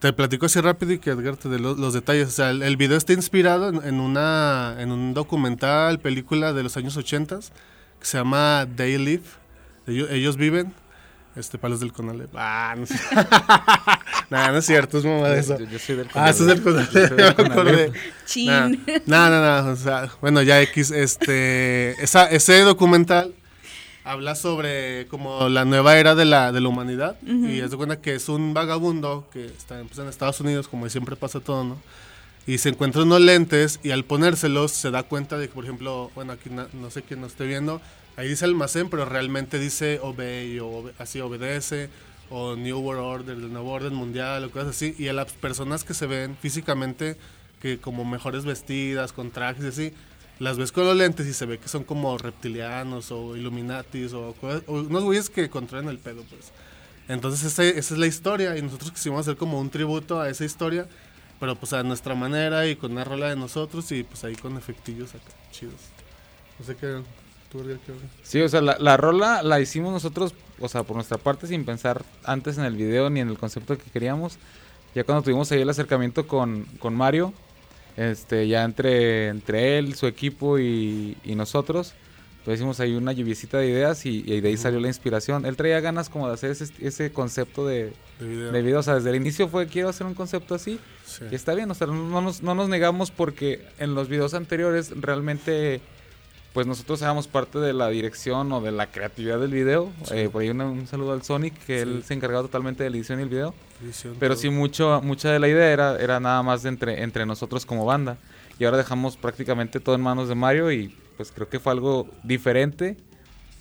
Te platico así rápido y que Edgar te dé lo- los, detalles. O sea, el, el video está inspirado en, en una, en un documental, película de los años 80 que se llama They Live. Ellos, ellos viven. Este, para los del Conalep. Ah, no es cierto. Nah, no es cierto, es mamá de eso. Yo, yo soy del Ah, ese es el Conalep. Soy ya del. Conalep. Chin. No, no, no, o sea, bueno, ya X, este, esa, ese documental habla sobre como la nueva era de la, de la humanidad y es de cuenta que es un vagabundo que está pues, en Estados Unidos, como siempre pasa todo, ¿no? Y se encuentra unos lentes y al ponérselos se da cuenta de que, por ejemplo, bueno, aquí na- no sé quién nos esté viendo, ahí dice almacén, pero realmente dice obey o así obedece o New World Order, el nuevo orden mundial o cosas así. Y a las personas que se ven físicamente que como mejores vestidas, con trajes y así, las ves con los lentes y se ve que son como reptilianos o illuminatis o, o unos güeyes que controlan el pedo, pues. Entonces ese- esa es la historia y nosotros quisimos hacer como un tributo a esa historia, pero pues a nuestra manera y con una rola de nosotros y pues ahí con efectillos acá, chidos. No sé qué? Sí, o sea, la, la rola la hicimos nosotros, o sea, por nuestra parte sin pensar antes en el video ni en el concepto que queríamos. Ya cuando tuvimos ahí el acercamiento con, con Mario, este, ya entre, entre él, su equipo y, y nosotros, Pues hicimos ahí una lluviecita de ideas y, y de ahí salió la inspiración. Él traía ganas como de hacer ese, ese concepto de, De video. de video. O sea, desde el inicio fue quiero hacer un concepto así. Sí. Y está bien, o sea, no nos, no nos negamos porque en los videos anteriores realmente, pues nosotros éramos parte de la dirección o de la creatividad del video. Sí. Eh, por ahí una- un saludo al Sonic, que él Sí. se encargaba totalmente de la edición y el video. Edición, Pero todo. sí, mucho, mucha de la idea era, era nada más de entre, entre nosotros como banda. Y ahora dejamos prácticamente todo en manos de Mario y pues creo que fue algo diferente,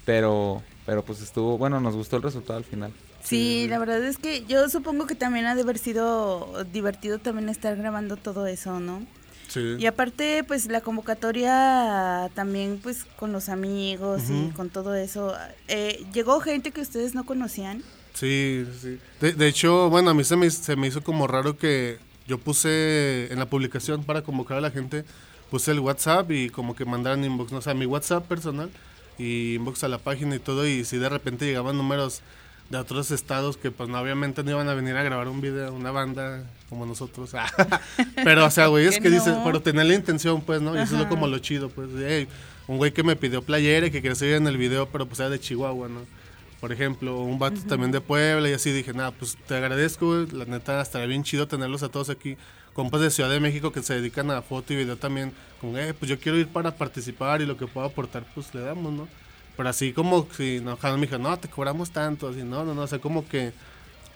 pero, pero pues estuvo, bueno, nos gustó el resultado al final. Sí, la verdad es que yo supongo que también ha de haber sido divertido también estar grabando todo eso, ¿no? Sí. Y aparte, pues la convocatoria también, pues con los amigos y con todo eso. eh, ¿Llegó gente que ustedes no conocían? Sí, sí. De, de hecho, bueno, a mí se me, se me hizo como raro que yo puse en la publicación para convocar a la gente, puse el WhatsApp y como que mandaran inbox, no o sea, mi WhatsApp personal y inbox a la página y todo, y si de repente llegaban números de otros estados que pues no, obviamente no iban a venir a grabar un video, una banda como nosotros. pero, o sea, güey, es Que que dices, pero tener la intención, pues, ¿no? Y eso es lo- como lo chido, pues, de, "Hey, un güey que me pidió playera y que quería salir en el video, pero pues era de Chihuahua, ¿no? Por ejemplo, un vato también de Puebla y así dije, nada, pues te agradezco, güey, la neta estaría bien chido tenerlos a todos aquí, compas de Ciudad de México que se dedican a foto y video también, como, eh, pues yo quiero ir para participar y lo que pueda aportar, pues le damos, ¿no? Pero así como si no, Jano me dijo, no, te cobramos tanto, así, no, no, no, o sea, como que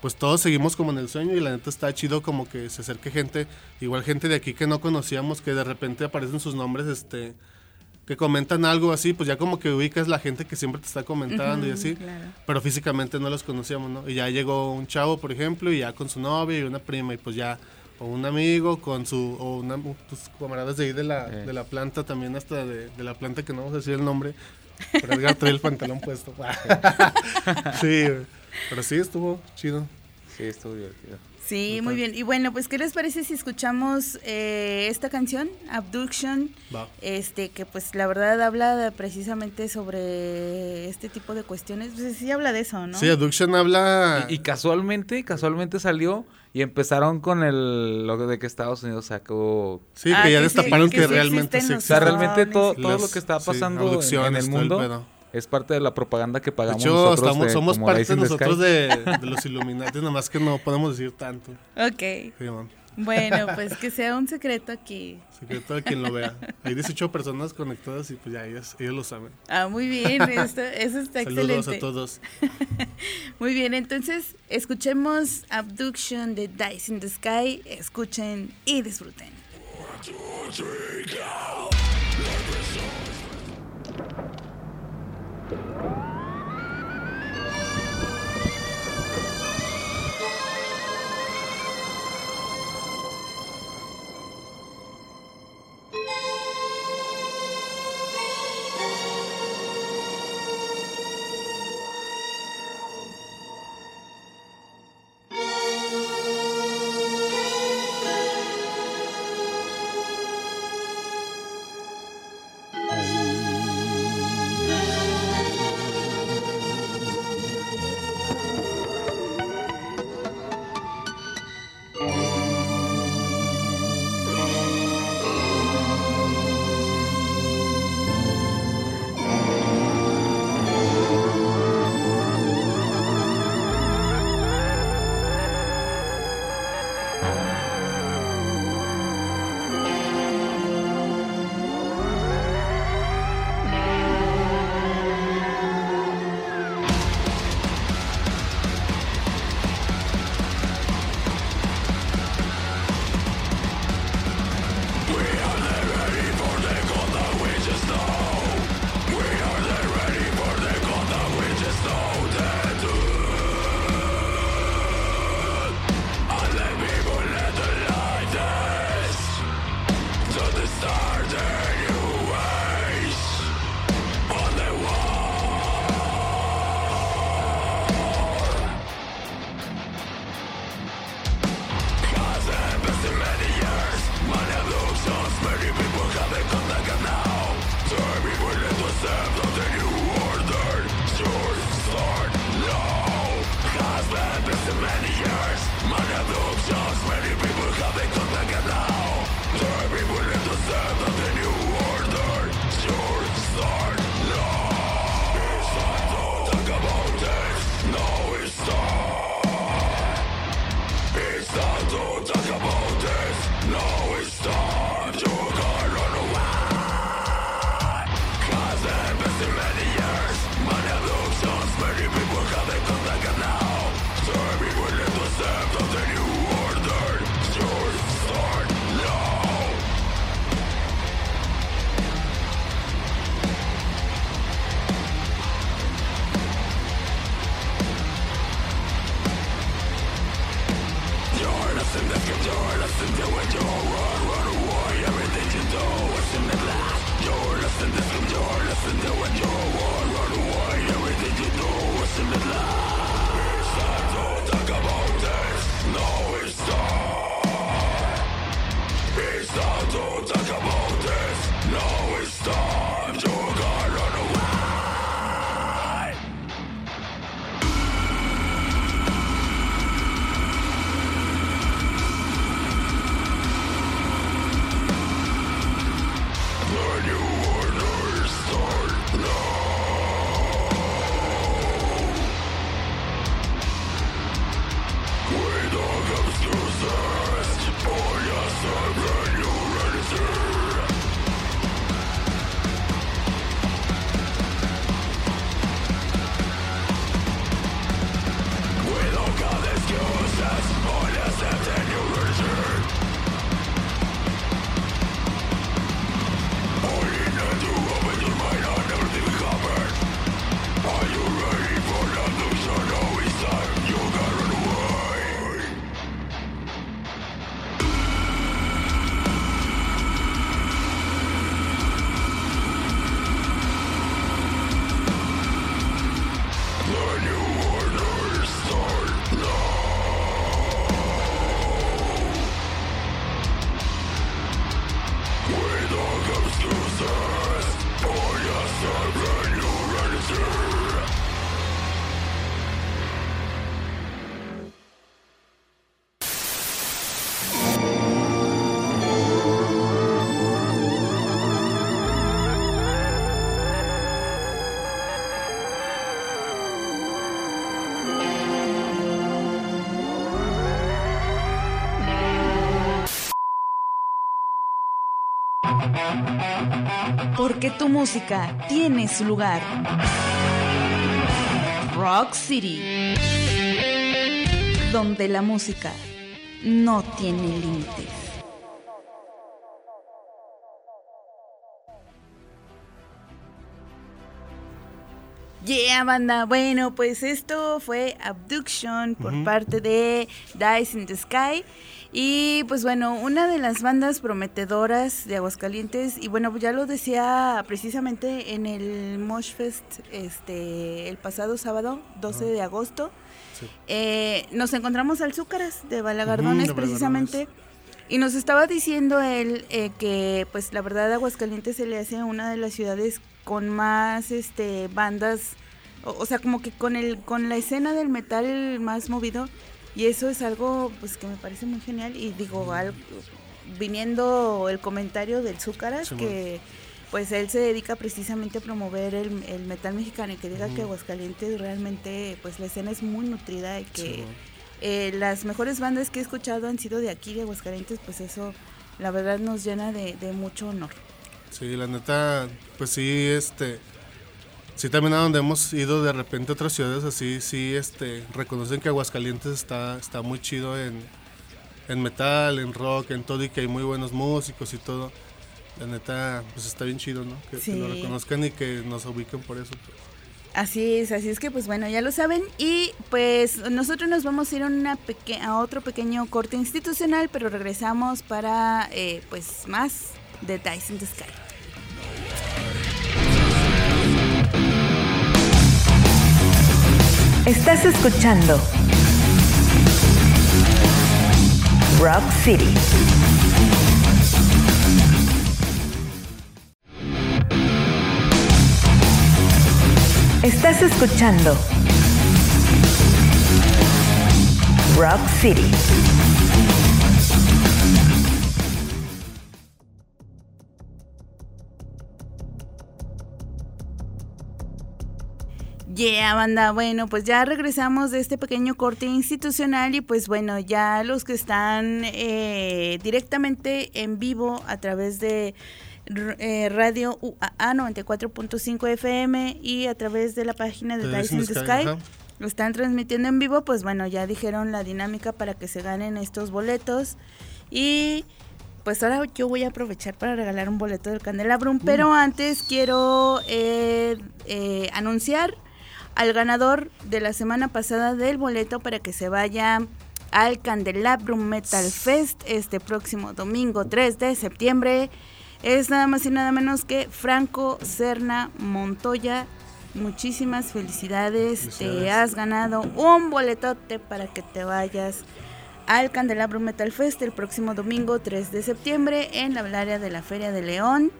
pues todos seguimos como en el sueño y la neta está chido como que se acerque gente, igual gente de aquí que no conocíamos, que de repente aparecen sus nombres, este, que comentan algo así, pues ya como que ubicas la gente que siempre te está comentando y así, claro. pero físicamente no los conocíamos, ¿no? Y ya llegó un chavo, por ejemplo, y ya con su novia y una prima, y pues ya, o un amigo con su, o una, tus camaradas de ahí de la, Eh. de la planta, también hasta de, de la planta que no vamos a decir el nombre, pero Edgar trae el pantalón puesto. sí, pero sí, estuvo chido. Sí, estuvo divertido. Sí, muy bien. Y bueno, pues, ¿qué les parece si escuchamos eh, esta canción, Abduction? Va. Este, que pues la verdad habla de- precisamente sobre este tipo de cuestiones. Pues sí habla de eso, ¿no? Sí, Adduction habla... Y, y casualmente, casualmente salió y empezaron con el lo de que Estados Unidos sacó. sí, Ah, que ya destaparon que que, sí realmente sí O sea, realmente todo, todo las- lo que está sí, pasando en el mundo es parte de la propaganda que De pagamos hecho, nosotros. estamos, de- somos parte nosotros de, de los Illuminati, nomás que no podemos decir tanto. Ok. Sí, man. Bueno, pues que sea un secreto aquí. Secreto de quien lo vea. Hay 18 personas conectadas y pues ya ellos, ellos lo saben. Ah, muy bien. Esto, eso está Saludos excelente. a todos. Muy bien, entonces escuchemos Abduction de Dice in the Sky. Escuchen y disfruten. Abduction Porque tu música tiene su lugar. Rock City. Donde la música no tiene límites. Yeah, banda. Bueno, pues esto fue Abduction por parte de Dice in the Sky. Y pues bueno, una de las bandas prometedoras de Aguascalientes. Y bueno, ya lo decía precisamente en el Mosh Fest este, el pasado sábado, 12 de agosto. Sí. Eh, nos encontramos al Zúcaras de Balagardones de precisamente. Y nos estaba diciendo él eh, que, pues, la verdad, Aguascalientes se le hace una de las ciudades con más, este, bandas, o, o sea, como que con el, con la escena del metal más movido. Y eso es algo, pues, que me parece muy genial. Y digo, al- viniendo el comentario del Zúcaras, Sí, que, pues, él se dedica precisamente a promover el, el metal mexicano y que diga que Aguascalientes realmente, pues, la escena es muy nutrida y que Sí, eh, las mejores bandas que he escuchado han sido de aquí, de Aguascalientes, pues eso la verdad nos llena de, de mucho honor. Sí, la neta, pues sí, este, sí también a donde hemos ido de repente a otras ciudades así, sí, este, reconocen que Aguascalientes está, está muy chido en, en metal, en rock, en todo y que hay muy buenos músicos y todo. La neta, pues está bien chido, ¿no? Que, que lo reconozcan y que nos ubiquen por eso. pues. Así es, así es que pues bueno, ya lo saben y pues nosotros nos vamos a ir a, una peque- a otro pequeño corte institucional, pero regresamos para eh, pues más de Dice in the Sky. Estás escuchando Rock City. Estás escuchando Rock City. Yeah, banda. Bueno, pues ya regresamos de este pequeño corte institucional y pues bueno, ya los que están eh, directamente en vivo a través de eh, Radio UAA 94.5 FM y a través de la página de the Sky. ajá. Lo están transmitiendo en vivo, pues bueno, ya dijeron la dinámica para que se ganen estos boletos. Y pues ahora yo voy a aprovechar para regalar un boleto del Candelabrum, pero antes quiero eh, eh, anunciar al ganador de la semana pasada del boleto para que se vaya al Candelabrum Metal Fest este próximo domingo 3 de septiembre. Es nada más y nada menos que Franco Serna Montoya. Muchísimas felicidades. Te has ganado un boletote para que te vayas al Candelabro Metal Fest el próximo domingo 3 de septiembre en la área de la Feria de León.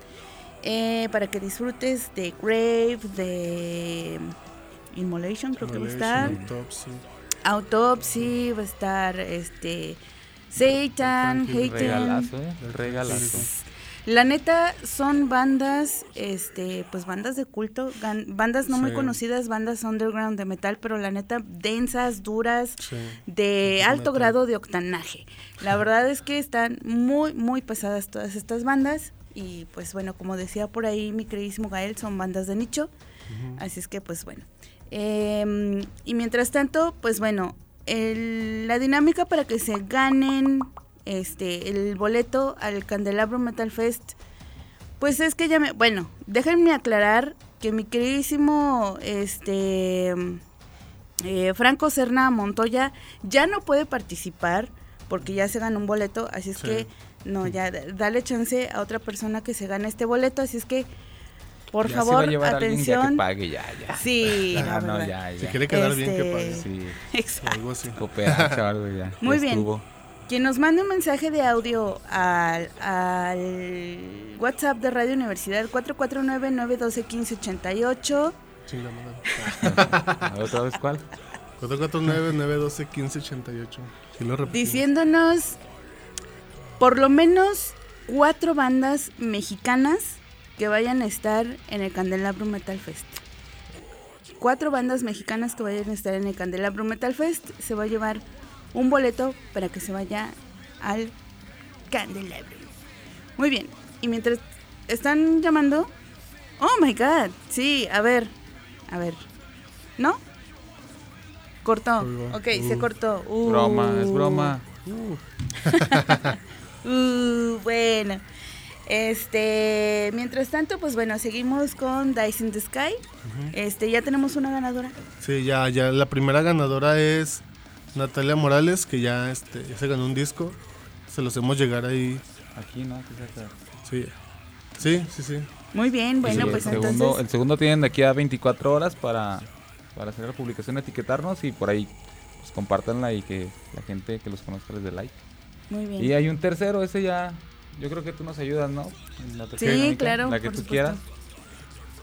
eh, para que disfrutes de Grave, de Immolation, creo que va a estar. Autopsy. Autopsy, va a estar este Satan, Haten. Regalazo, ¿eh? El regalazo. La neta son bandas, este, pues bandas de culto, gan- bandas no muy conocidas, bandas underground de metal, pero la neta densas, duras, Sí. de alto grado de octanaje. La verdad es que están muy, muy pesadas todas estas bandas y pues bueno, como decía por ahí mi queridísimo Gael, son bandas de nicho, así es que pues bueno. Em, y mientras tanto, pues bueno, el- la dinámica para que se ganen este el boleto al Candelabro Metal Fest, pues es que ya me, bueno, déjenme aclarar que mi queridísimo este eh, Franco Serna Montoya ya no puede participar porque ya se ganó un boleto, así es Sí. que no, ya dale chance a otra persona que se gane este boleto, así es que por Ya se va a favor, alguien ya que atención. pague, ya, ya. Sí, Ya, la no, ya, ya. Si quiere quedar bien, que Este, pague. Sí, Exacto. Algo así. cooperacha o algo ya. Muy ya bien. Quien nos mande un mensaje de audio al, al WhatsApp de Radio Universidad 449-912-1588. Chinga madre. A ver, ¿Otra vez cuál? 449-912-1588. Y lo diciéndonos por lo menos cuatro bandas mexicanas que vayan a estar en el Candelabro Metal Fest. Cuatro bandas mexicanas que vayan a estar en el Candelabro Metal Fest se va a llevar un boleto para que se vaya al Candelabro. Muy bien, y mientras ¿Están llamando? Oh my god. Sí, a ver. A ver. ¿No? Cortó. Ok, se Uh. cortó. Uh. Broma, es broma. Uh, bueno. Este, mientras tanto, pues bueno, seguimos con Dice in the Sky. Este, ya tenemos una ganadora. Sí, ya, ya la primera ganadora es Natalia Morales, que ya, este, ya se ganó un disco. Se los hemos llegar ahí. Aquí, ¿no? Aquí cerca. Sí, sí, sí. sí. Muy bien, bueno, Sí, pues el segundo, entonces. El segundo tienen de aquí a 24 horas para, para hacer la publicación, etiquetarnos y por ahí pues, compártanla y que la gente que los conozca les dé like. Muy bien. Y hay un tercero, ese ya, yo creo que tú nos ayudas, ¿no? En la Sí, dinámica, claro, La que por tú supuesto. quieras.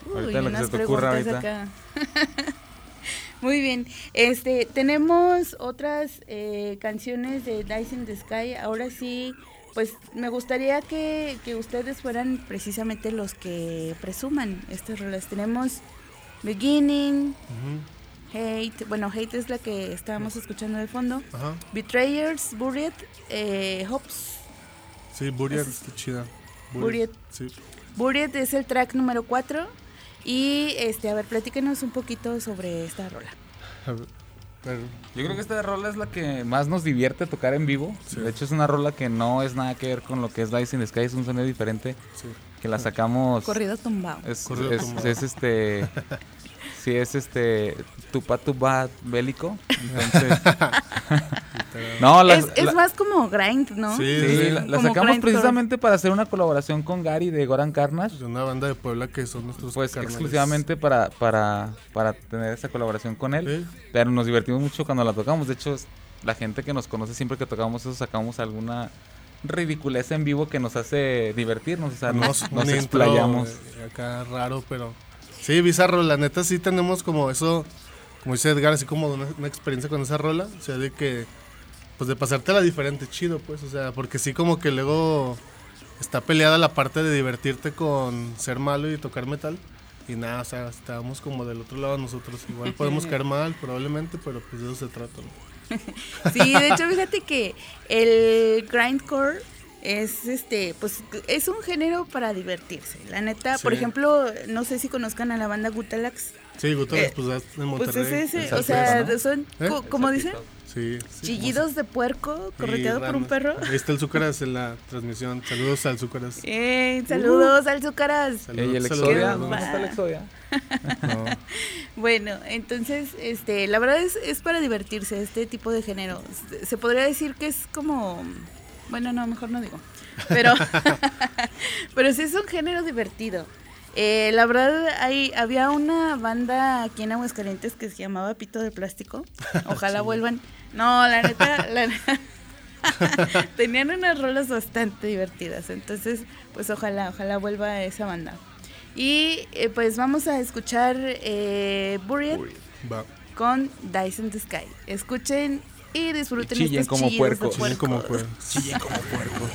Uy, ahorita lo que unas se te ocurra preguntas ahorita. acá. Muy bien. Este, tenemos otras eh, canciones de Dice in the Sky. Ahora sí, pues me gustaría que, que ustedes fueran precisamente los que presuman estas rolas. Tenemos Beginning, Hate. Bueno, Hate es la que estábamos escuchando de fondo. Ajá. Betrayers, Buried, eh, Hops. Sí, Buried Es- está chida. Buried. Sí. Buried es el track número 4. Y este, a ver, platíquenos un poquito sobre esta rola. A ver, Yo creo que esta rola es la que más nos divierte tocar en vivo. Sí. De hecho, es una rola que no es nada que ver con lo que es Dice in the Sky, es un sonido diferente sí. que la sacamos. Corrido tumbado. Es, Corrido es- tumbado. es este. Sí, es este. Tupa tupa bélico. Entonces. no, la, es, es la- más como grind, ¿no? Sí, sí, sí. la, sacamos grindcore. precisamente para hacer una colaboración con Gary de Goran Carnage. De una banda de Puebla que son nuestros Pues carnales. exclusivamente para, para, para tener esa colaboración con él. Sí. Pero nos divertimos mucho cuando la tocamos. De hecho, la gente que nos conoce siempre que tocamos eso sacamos alguna ridiculez en vivo que nos hace divertirnos. O sea, nos, nos un intro, explayamos. eh, acá raro, pero sí, bizarro. La neta sí tenemos como eso, como dice Edgar, así como una, una experiencia con esa rola. O sea, de que, pues de pasártela diferente, chido, pues. O sea, porque sí como que luego está peleada la parte de divertirte con ser malo y tocar metal. Y nada, o sea, estábamos como del otro lado nosotros. Igual podemos caer mal, probablemente, pero pues de eso se trata. ¿no? Sí, de hecho, fíjate que el grindcore es este, pues es un género para divertirse. La neta, por ejemplo, no sé si conozcan a la banda Gutalax. Sí, Gutales, Eh, pues en Monterrey. Pues es ese, el o sea, son, ¿Eh? co- como dicen, Sí, sí. chillidos de puerco correteado por un perro. Ahí está el Zúcaras en la transmisión. Saludos al Zúcaras. Eh, saludos al Zúcaras. El Saludos, Exodia, saludos. ¿dónde está el Exodia? No. Bueno, entonces, este, la verdad es, es para divertirse este tipo de género. Se podría decir que es como, bueno, no, mejor no digo, pero, pero sí es un género divertido. Eh, la verdad, hay, había una banda aquí en Aguascalientes que se llamaba Pito de Plástico. Ojalá vuelvan. No, la neta, la neta, tenían unas rolas bastante divertidas. Entonces, pues ojalá, ojalá vuelva esa banda. Y eh, pues vamos a escuchar eh, Buried Va. con Dice in the Sky. Escuchen y disfruten Y chillen estos como chillidos de puercos. Chillen como puerco.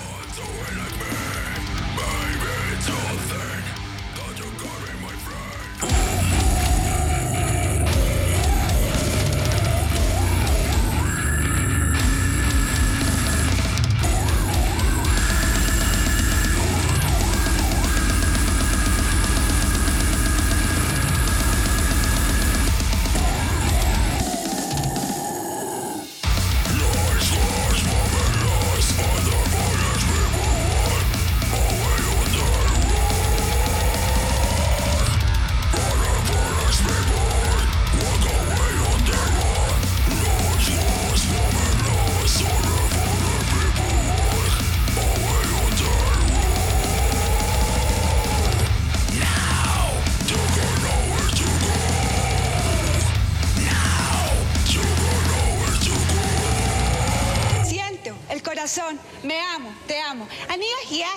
Me amo, te amo. Aniga hier,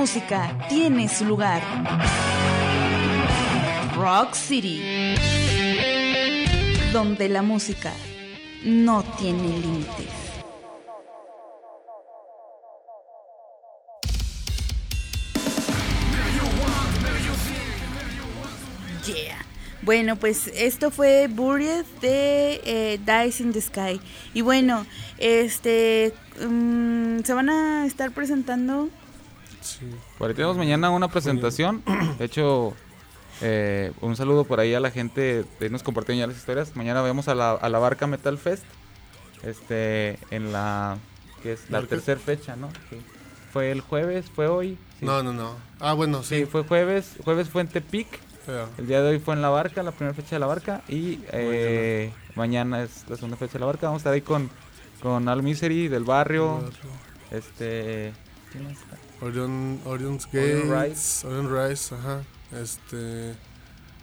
música tiene su lugar. Rock City. Donde la música no tiene límites. Yeah. Bueno, pues esto fue Buried de eh, Dice in the Sky. Y bueno, este mm, se van a estar presentando. Sí. Por ahí tenemos mañana una presentación. De hecho, eh, un saludo por ahí a la gente. de nos compartieron ya las historias. Mañana vamos a la, a la Barca Metal Fest. Este, en la. que es la tercera fecha, ¿no? Sí. Fue el jueves, fue hoy. Sí. No, no, no. Ah, bueno, sí. Sí, fue jueves. Jueves fue en Tepic. Pero- El día de hoy fue en la barca, la primera fecha de la barca. Y eh, mañana es la segunda fecha de la barca. Vamos a estar ahí con, con Al Misery del barrio. Este. ¿quién está? Orion, Orion's Orion Gates, Orion Rise, ajá. Este,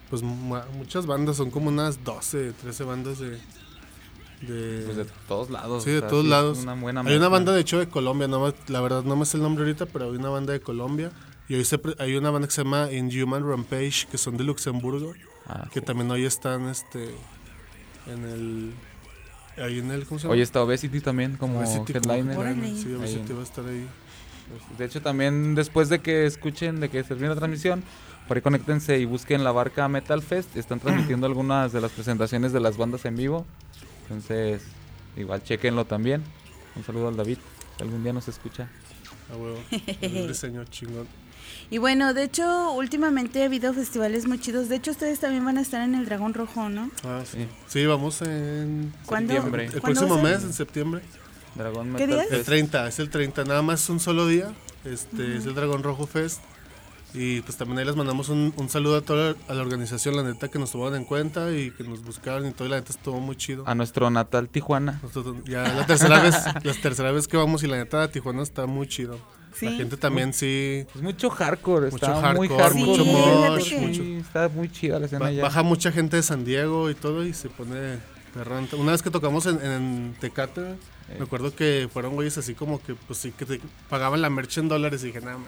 pues mu- muchas bandas, son como unas 12, 13 bandas de... de Pues de todos lados. sí, o de sea, todos lados. Una buena hay una banda de hecho de Colombia, no la verdad no me sé el nombre ahorita, pero hay una banda de Colombia. Y hoy se pre- hay una banda que se llama Inhuman Rampage, que son de Luxemburgo, Ah, que sí. también hoy están este en el... Ahí en el... ¿Cómo se llama? Hoy está Obesity también como Obesity como headliner. Órale. Sí, Ahí. Obesity va a estar ahí. De hecho, también después de que escuchen, de que se termine la transmisión, por ahí conéctense y busquen la barca Metal Fest. Están transmitiendo algunas de las presentaciones de las bandas en vivo. Entonces, igual chequenlo también. Un saludo al David, si algún día nos escucha. A huevo. El diseño chingón. Y bueno, de hecho, últimamente ha habido festivales muy chidos. De hecho, ustedes también van a estar en el Dragón Rojo, ¿no? Ah, sí. Sí. Sí, vamos en ¿Cuándo? Septiembre. el ¿Cuándo próximo mes, en septiembre. Dragón ¿Qué Metal día? El Fest. 30, es el 30, nada más un solo día. Este es el Dragón Rojo Fest. Y pues también ahí les mandamos un, un saludo a toda la, a la organización, la neta, que nos tomaron en cuenta y que nos buscaron y todo. Y la neta estuvo muy chido. A nuestro natal Tijuana. Nosotros- ya la tercera vez, la tercera vez que vamos y la neta Tijuana está muy chido. La gente también sí Es mucho hardcore, Mucho está muy hardcore, hardcore. mucho mosh, sí, mucho- Está muy chida la escena ba- ya. baja mucha gente de San Diego y todo y se pone perrante. Una vez que tocamos en, en Tecate, me acuerdo que fueron güeyes así como que pues sí que te pagaban la merch en dólares y dije, nada, man,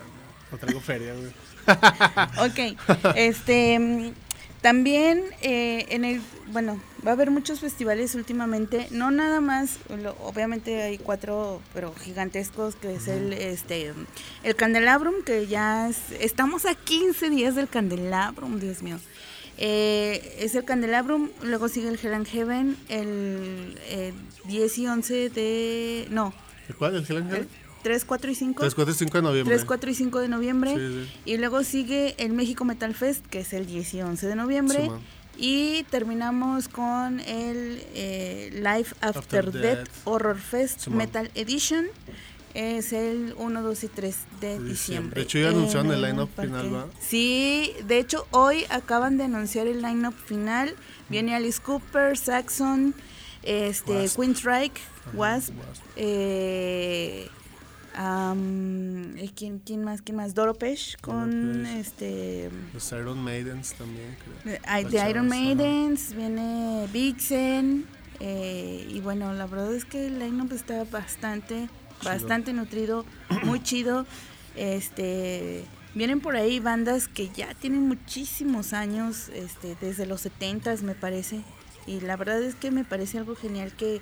no traigo feria, güey. Ok, este también eh, en el bueno va a haber muchos festivales últimamente, no nada más, lo- obviamente hay cuatro pero gigantescos que es el este el Candelabrum que ya es- estamos a 15 días del Candelabrum, Dios mío. Eh, es el Candelabrum, luego sigue el Hell and Heaven el eh, 10 y 11 de no, ¿El cuál? ¿El Hell and el Heaven? 3, 4 y 5. 3, 4 y 5 de noviembre. 3, 4 y 5 de noviembre. Sí, sí. Y luego sigue el México Metal Fest, que es el 10 y 11 de noviembre. Simón. y terminamos con el eh, Life After, After Death, Death. Horror Fest Simón. Metal Edition. Es el 1, 2 y 3 de diciembre. diciembre. De hecho, ya anunciaron el line-up parque. final, ¿va? Sí, de hecho, hoy acaban de anunciar el line-up final. Viene Alice Cooper, Saxon, este, Wasp. Queenstrike, Wasp, Wasp. eh, eh, ¿quién, ¿quién más? ¿Quién más? Doro Pesh con Pesh. este Los Iron Maidens también, creo. eh, de Iron. Maidens, viene Vixen eh, y bueno, la verdad es que el line-up está bastante, bastante nutrido, muy chido. Este, vienen por ahí bandas que ya tienen muchísimos años, este, desde los 70s me parece. Y la verdad es que me parece algo genial que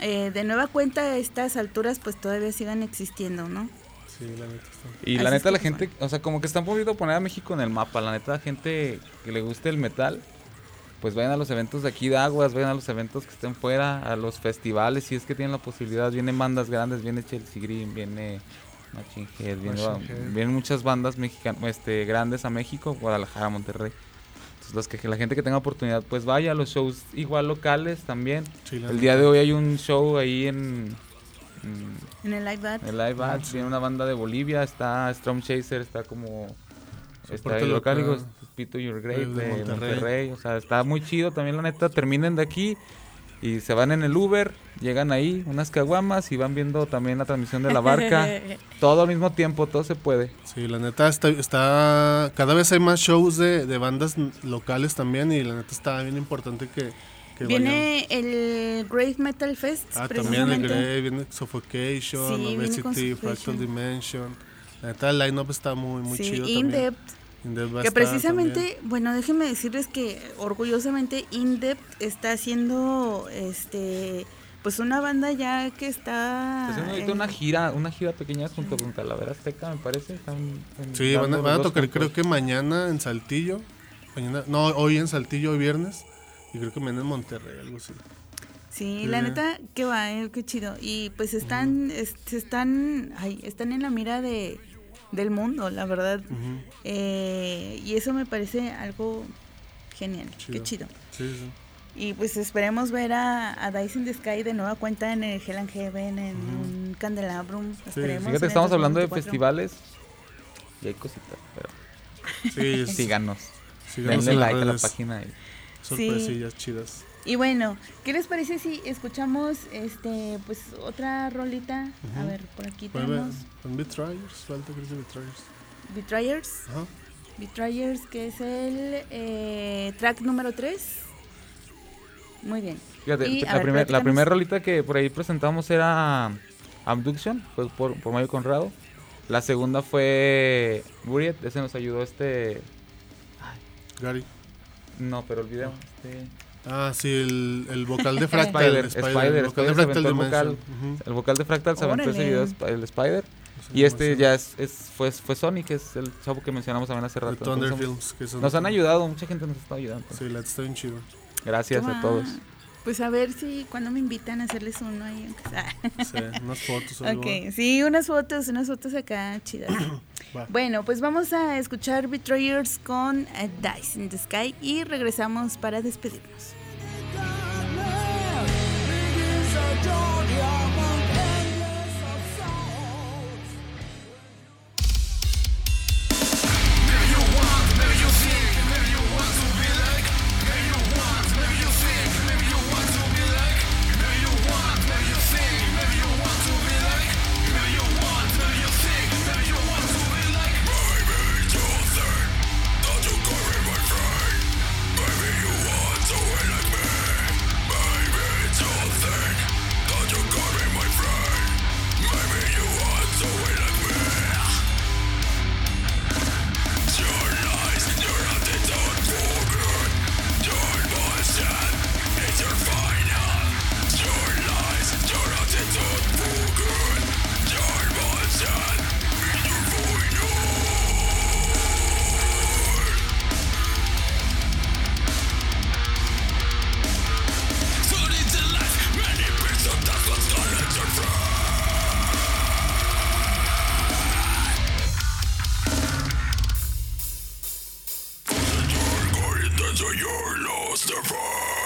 eh, de nueva cuenta a estas alturas pues todavía sigan existiendo, ¿no? Sí, la neta está. Y Así la es neta, que, la gente, o sea, como que están volviendo a poner a México en el mapa. La neta, la gente que le guste el metal, pues vayan a los eventos de aquí de Aguas, vayan a los eventos que estén fuera, a los festivales, si es que tienen la posibilidad. Vienen bandas grandes, viene Chelsea Green, viene Machine Head, viene- Machine Head. vienen muchas bandas mexicanas, este, grandes a México, Guadalajara, Monterrey. Entonces, los que, la gente que tenga oportunidad, pues vaya a los shows igual locales también. Sí, El día de hoy hay un show ahí en... en En el live art. el Live Ads, viene una banda de Bolivia, está Storm Chaser, está como está el local, Pito Your Grave de de, Monterrey. Monterrey. o sea, está muy chido también la neta, terminen de aquí y se van en el Uber, llegan ahí, unas caguamas y van viendo también la transmisión de la barca, todo al mismo tiempo, todo se puede. Sí, la neta está, está cada vez hay más shows de, de bandas locales también y la neta está bien importante que, que vayan. Viene el Great Metal Fest, Ah, también el. Grey, viene Suffocation, Sí, Obesity. Fractal Dimension. La neta, el line-up está muy, muy sí, chido In también. Depth, In Depth va a que precisamente, también. bueno, déjenme decirles que orgullosamente In Depth está haciendo, este, pues una banda ya que está... Ahorita en- una gira, una gira pequeña junto con Calavera Azteca, me parece. Están en- Sí, van a, van tocar creo que mañana en Saltillo. Mañana, no, hoy en Saltillo, hoy viernes. Y creo que mañana en Monterrey, algo así. Sí, la Sí. neta, qué va, eh, qué chido. Y pues están, es- están, ay, están en la mira de, del mundo, la verdad. Eh, y eso me parece algo genial, qué chido. Sí, sí. Y pues esperemos ver a, a Dice in the Sky de nueva cuenta en el Hell and Heaven, en un Candelabrum. Esperemos Fíjate, estamos hablando de 2024. festivales y hay cositas, pero Sí, síganos. síganos Denle like a la página. y- Sorpresillas chidas. Y bueno, ¿qué les parece si escuchamos este pues otra rolita? A ver, por aquí tenemos Betrayers, falta que Betrayers. Betrayers. Ajá. Betrayers, que es el eh, track número 3. Muy bien. Fíjate, Y, la, ver, primer- la primera rolita que por ahí presentamos era Abduction, fue por, por Mario Conrado. La segunda fue Buried, ese nos ayudó este... Gary. No, pero olvidemos. Este... Ah, sí, el, el vocal de Fractal. Spider, el Spider, el vocal Spider de se Fractal aventó el vocal, el vocal de Fractal se aventó ese video, el Spider. Y este ya es, es- fue, fue Sonic, que es el chavo que mencionamos también hace rato. Thunder Entonces, Films. Que son- nos han ayudado, mucha gente nos está ayudando. Sí, la está bien chido. Gracias ¿Qué a todos. Pues a ver si cuando me invitan a hacerles uno ahí. aunque sea. Sí, unas fotos o algo. ok, sí, unas fotos, unas fotos acá chidas. Bueno, pues vamos a escuchar Betrayers con eh, Dice in the Sky y regresamos para despedirnos. So you're lost divine.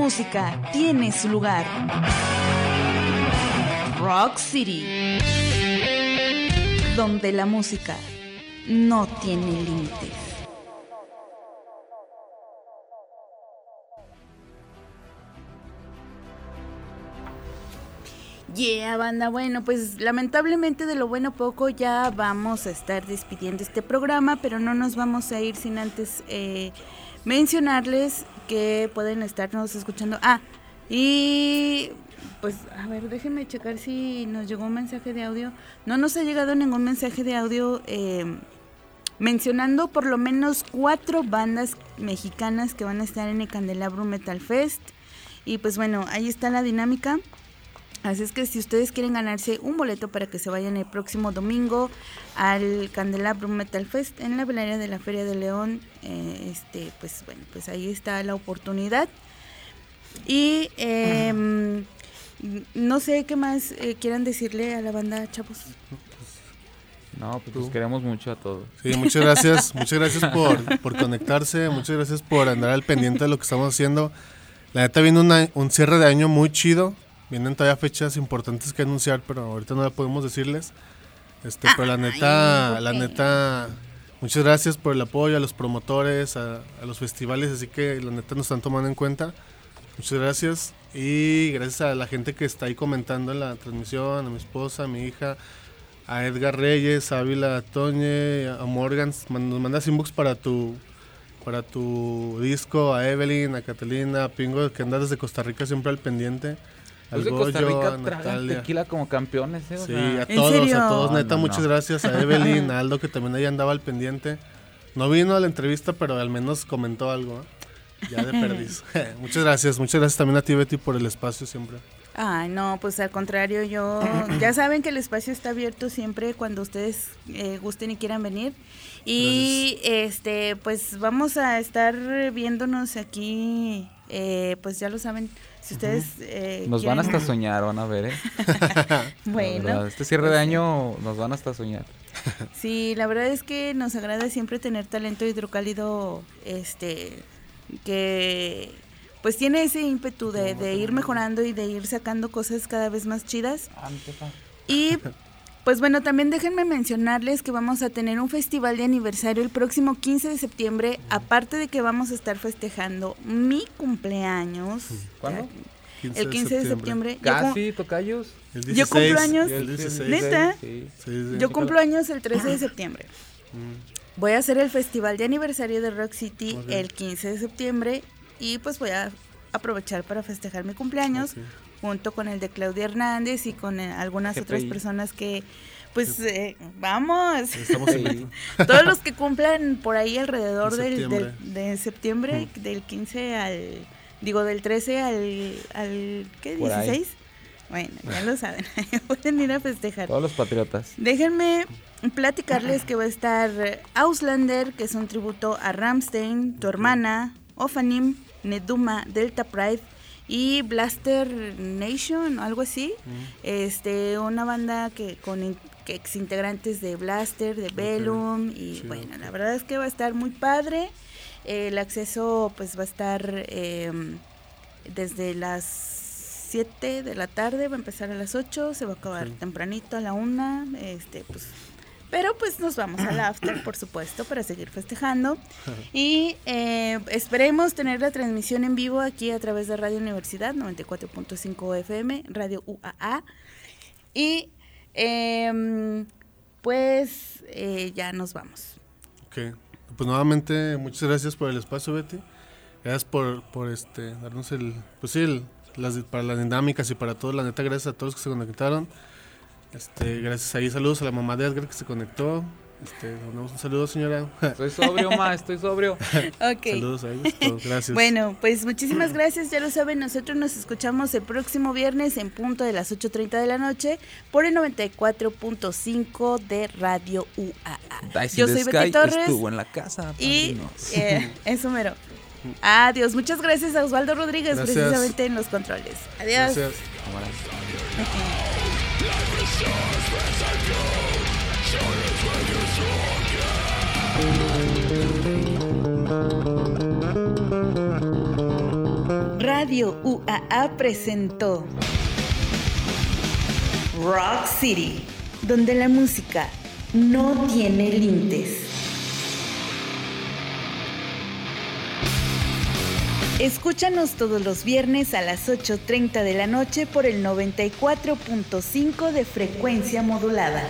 Música tiene su lugar. Rock City. Donde la música no tiene límites. Yeah, banda. Bueno, pues lamentablemente de lo bueno poco ya vamos a estar despidiendo este programa, pero no nos vamos a ir sin antes eh, mencionarles que pueden estarnos escuchando. Ah, y pues a ver, déjenme checar si nos llegó un mensaje de audio. No nos ha llegado ningún mensaje de audio eh, mencionando por lo menos cuatro bandas mexicanas que van a estar en el Candelabro Metal Fest. Y pues bueno, ahí está la dinámica. Así es que si ustedes quieren ganarse un boleto para que se vayan el próximo domingo al Candelabrum Metal Fest en la velaria de la Feria de León, eh, este, pues bueno, pues ahí está la oportunidad. Y eh, no sé qué más eh, quieran decirle a la banda, chavos. No, pues los queremos mucho a todos. Sí, muchas gracias, muchas gracias por, por conectarse, muchas gracias por andar al pendiente de lo que estamos haciendo. La neta viene una- un cierre de año muy chido, vienen todavía fechas importantes que anunciar, pero ahorita no la podemos decirles. Este, pero la neta, la neta, muchas gracias por el apoyo a los promotores, a, a los festivales, así que la neta nos están tomando en cuenta. Muchas gracias y gracias a la gente que está ahí comentando en la transmisión, a mi esposa, a mi hija, a Edgar Reyes, a Ávila Toñe, a Morgan, nos mandas inbox para tu para tu disco, a Evelyn, a Catalina, a Pingo, que andas desde Costa Rica siempre al pendiente. Al Los de Costa Rica a tragan tequila como campeones, ¿eh? O Sí, sea, a ¿En todos, a todos, neta, no, muchas no. gracias a Evelyn, a Aldo, que también ahí andaba al pendiente. No vino a la entrevista, pero al menos comentó algo. ¿eh? Ya de perdiz. muchas gracias, muchas gracias también a ti, Betty, por el espacio siempre. Ay, no, pues al contrario, yo ya saben que el espacio está abierto siempre cuando ustedes eh, gusten y quieran venir. Y este, pues vamos a estar viéndonos aquí, eh, pues ya lo saben, si ustedes eh, nos van hasta soñar, van a ver, ¿eh? Bueno, verdad, este cierre de año nos van hasta soñar. sí, la verdad es que nos agrada siempre tener talento hidrocálido, este, que pues tiene ese ímpetu de, de ir mejorando y de ir sacando cosas cada vez más chidas. Y pues bueno, también déjenme mencionarles que vamos a tener un festival de aniversario el próximo 15 de septiembre, aparte de que vamos a estar festejando mi cumpleaños. ¿Cuándo? El 15 de septiembre. Yo, cum- Casi, tocayos. El Yo cumplo años. El 16. ¿Neta? Sí. Sí, sí. yo cumplo años el 13 de septiembre. Mm. Voy a hacer el festival de aniversario de Rock City el 15 de septiembre y pues voy a aprovechar para festejar mi cumpleaños. Junto con el de Claudia Hernández y con eh, algunas otras personas que pues eh, vamos. Estamos Sí. Todos los que cumplan por ahí alrededor del, del- de septiembre, del 15 al, digo, del 13 al, al ¿qué? Por ahí. 16. Bueno, ya lo saben, pueden ir a festejar. Todos los patriotas. Déjenme platicarles que va a estar Auslander, que es un tributo a Ramstein, tu hermana, Ofanim, Neduma, Delta Pride y Blaster Nation, algo así. Este, una banda que con que ex integrantes de Blaster, de Bellum y bueno, la verdad es que va a estar muy padre. El acceso pues va a estar em, desde las 7 de la tarde, va a empezar a las 8, se va a acabar tempranito a la 1, este pues pero pues nos vamos al after, por supuesto, para seguir festejando. Y eh, esperemos tener la transmisión en vivo aquí a través de Radio Universidad 94.5 FM, Radio UAA. Y em, pues eh, ya nos vamos. Ok. Pues nuevamente, muchas gracias por el espacio, Betty. Gracias por, por este, darnos el, pues sí, el- las, para las dinámicas y para todo. La neta, gracias a todos que se conectaron. Este, gracias ahí, saludos a la mamá de Edgar que se conectó. Este, le mandamos un saludo, señora. Estoy sobrio, ma, estoy sobrio. Ok. saludos a ellos, todos, gracias. Bueno, pues muchísimas gracias, ya lo saben, nosotros nos escuchamos el próximo viernes en punto de las 8.30 de la noche por el 94.5 de Radio UAA. Dice Yo soy Betty Torres estuvo en la casa. y eh, eso mero. Adiós, muchas gracias a Osvaldo Rodríguez Gracias. precisamente en los controles. Adiós. Gracias. Radio UAA presentó Rock City, donde la música no tiene límites. Escúchanos todos los viernes a las 8.30 de la noche por el 94.5 de frecuencia modulada.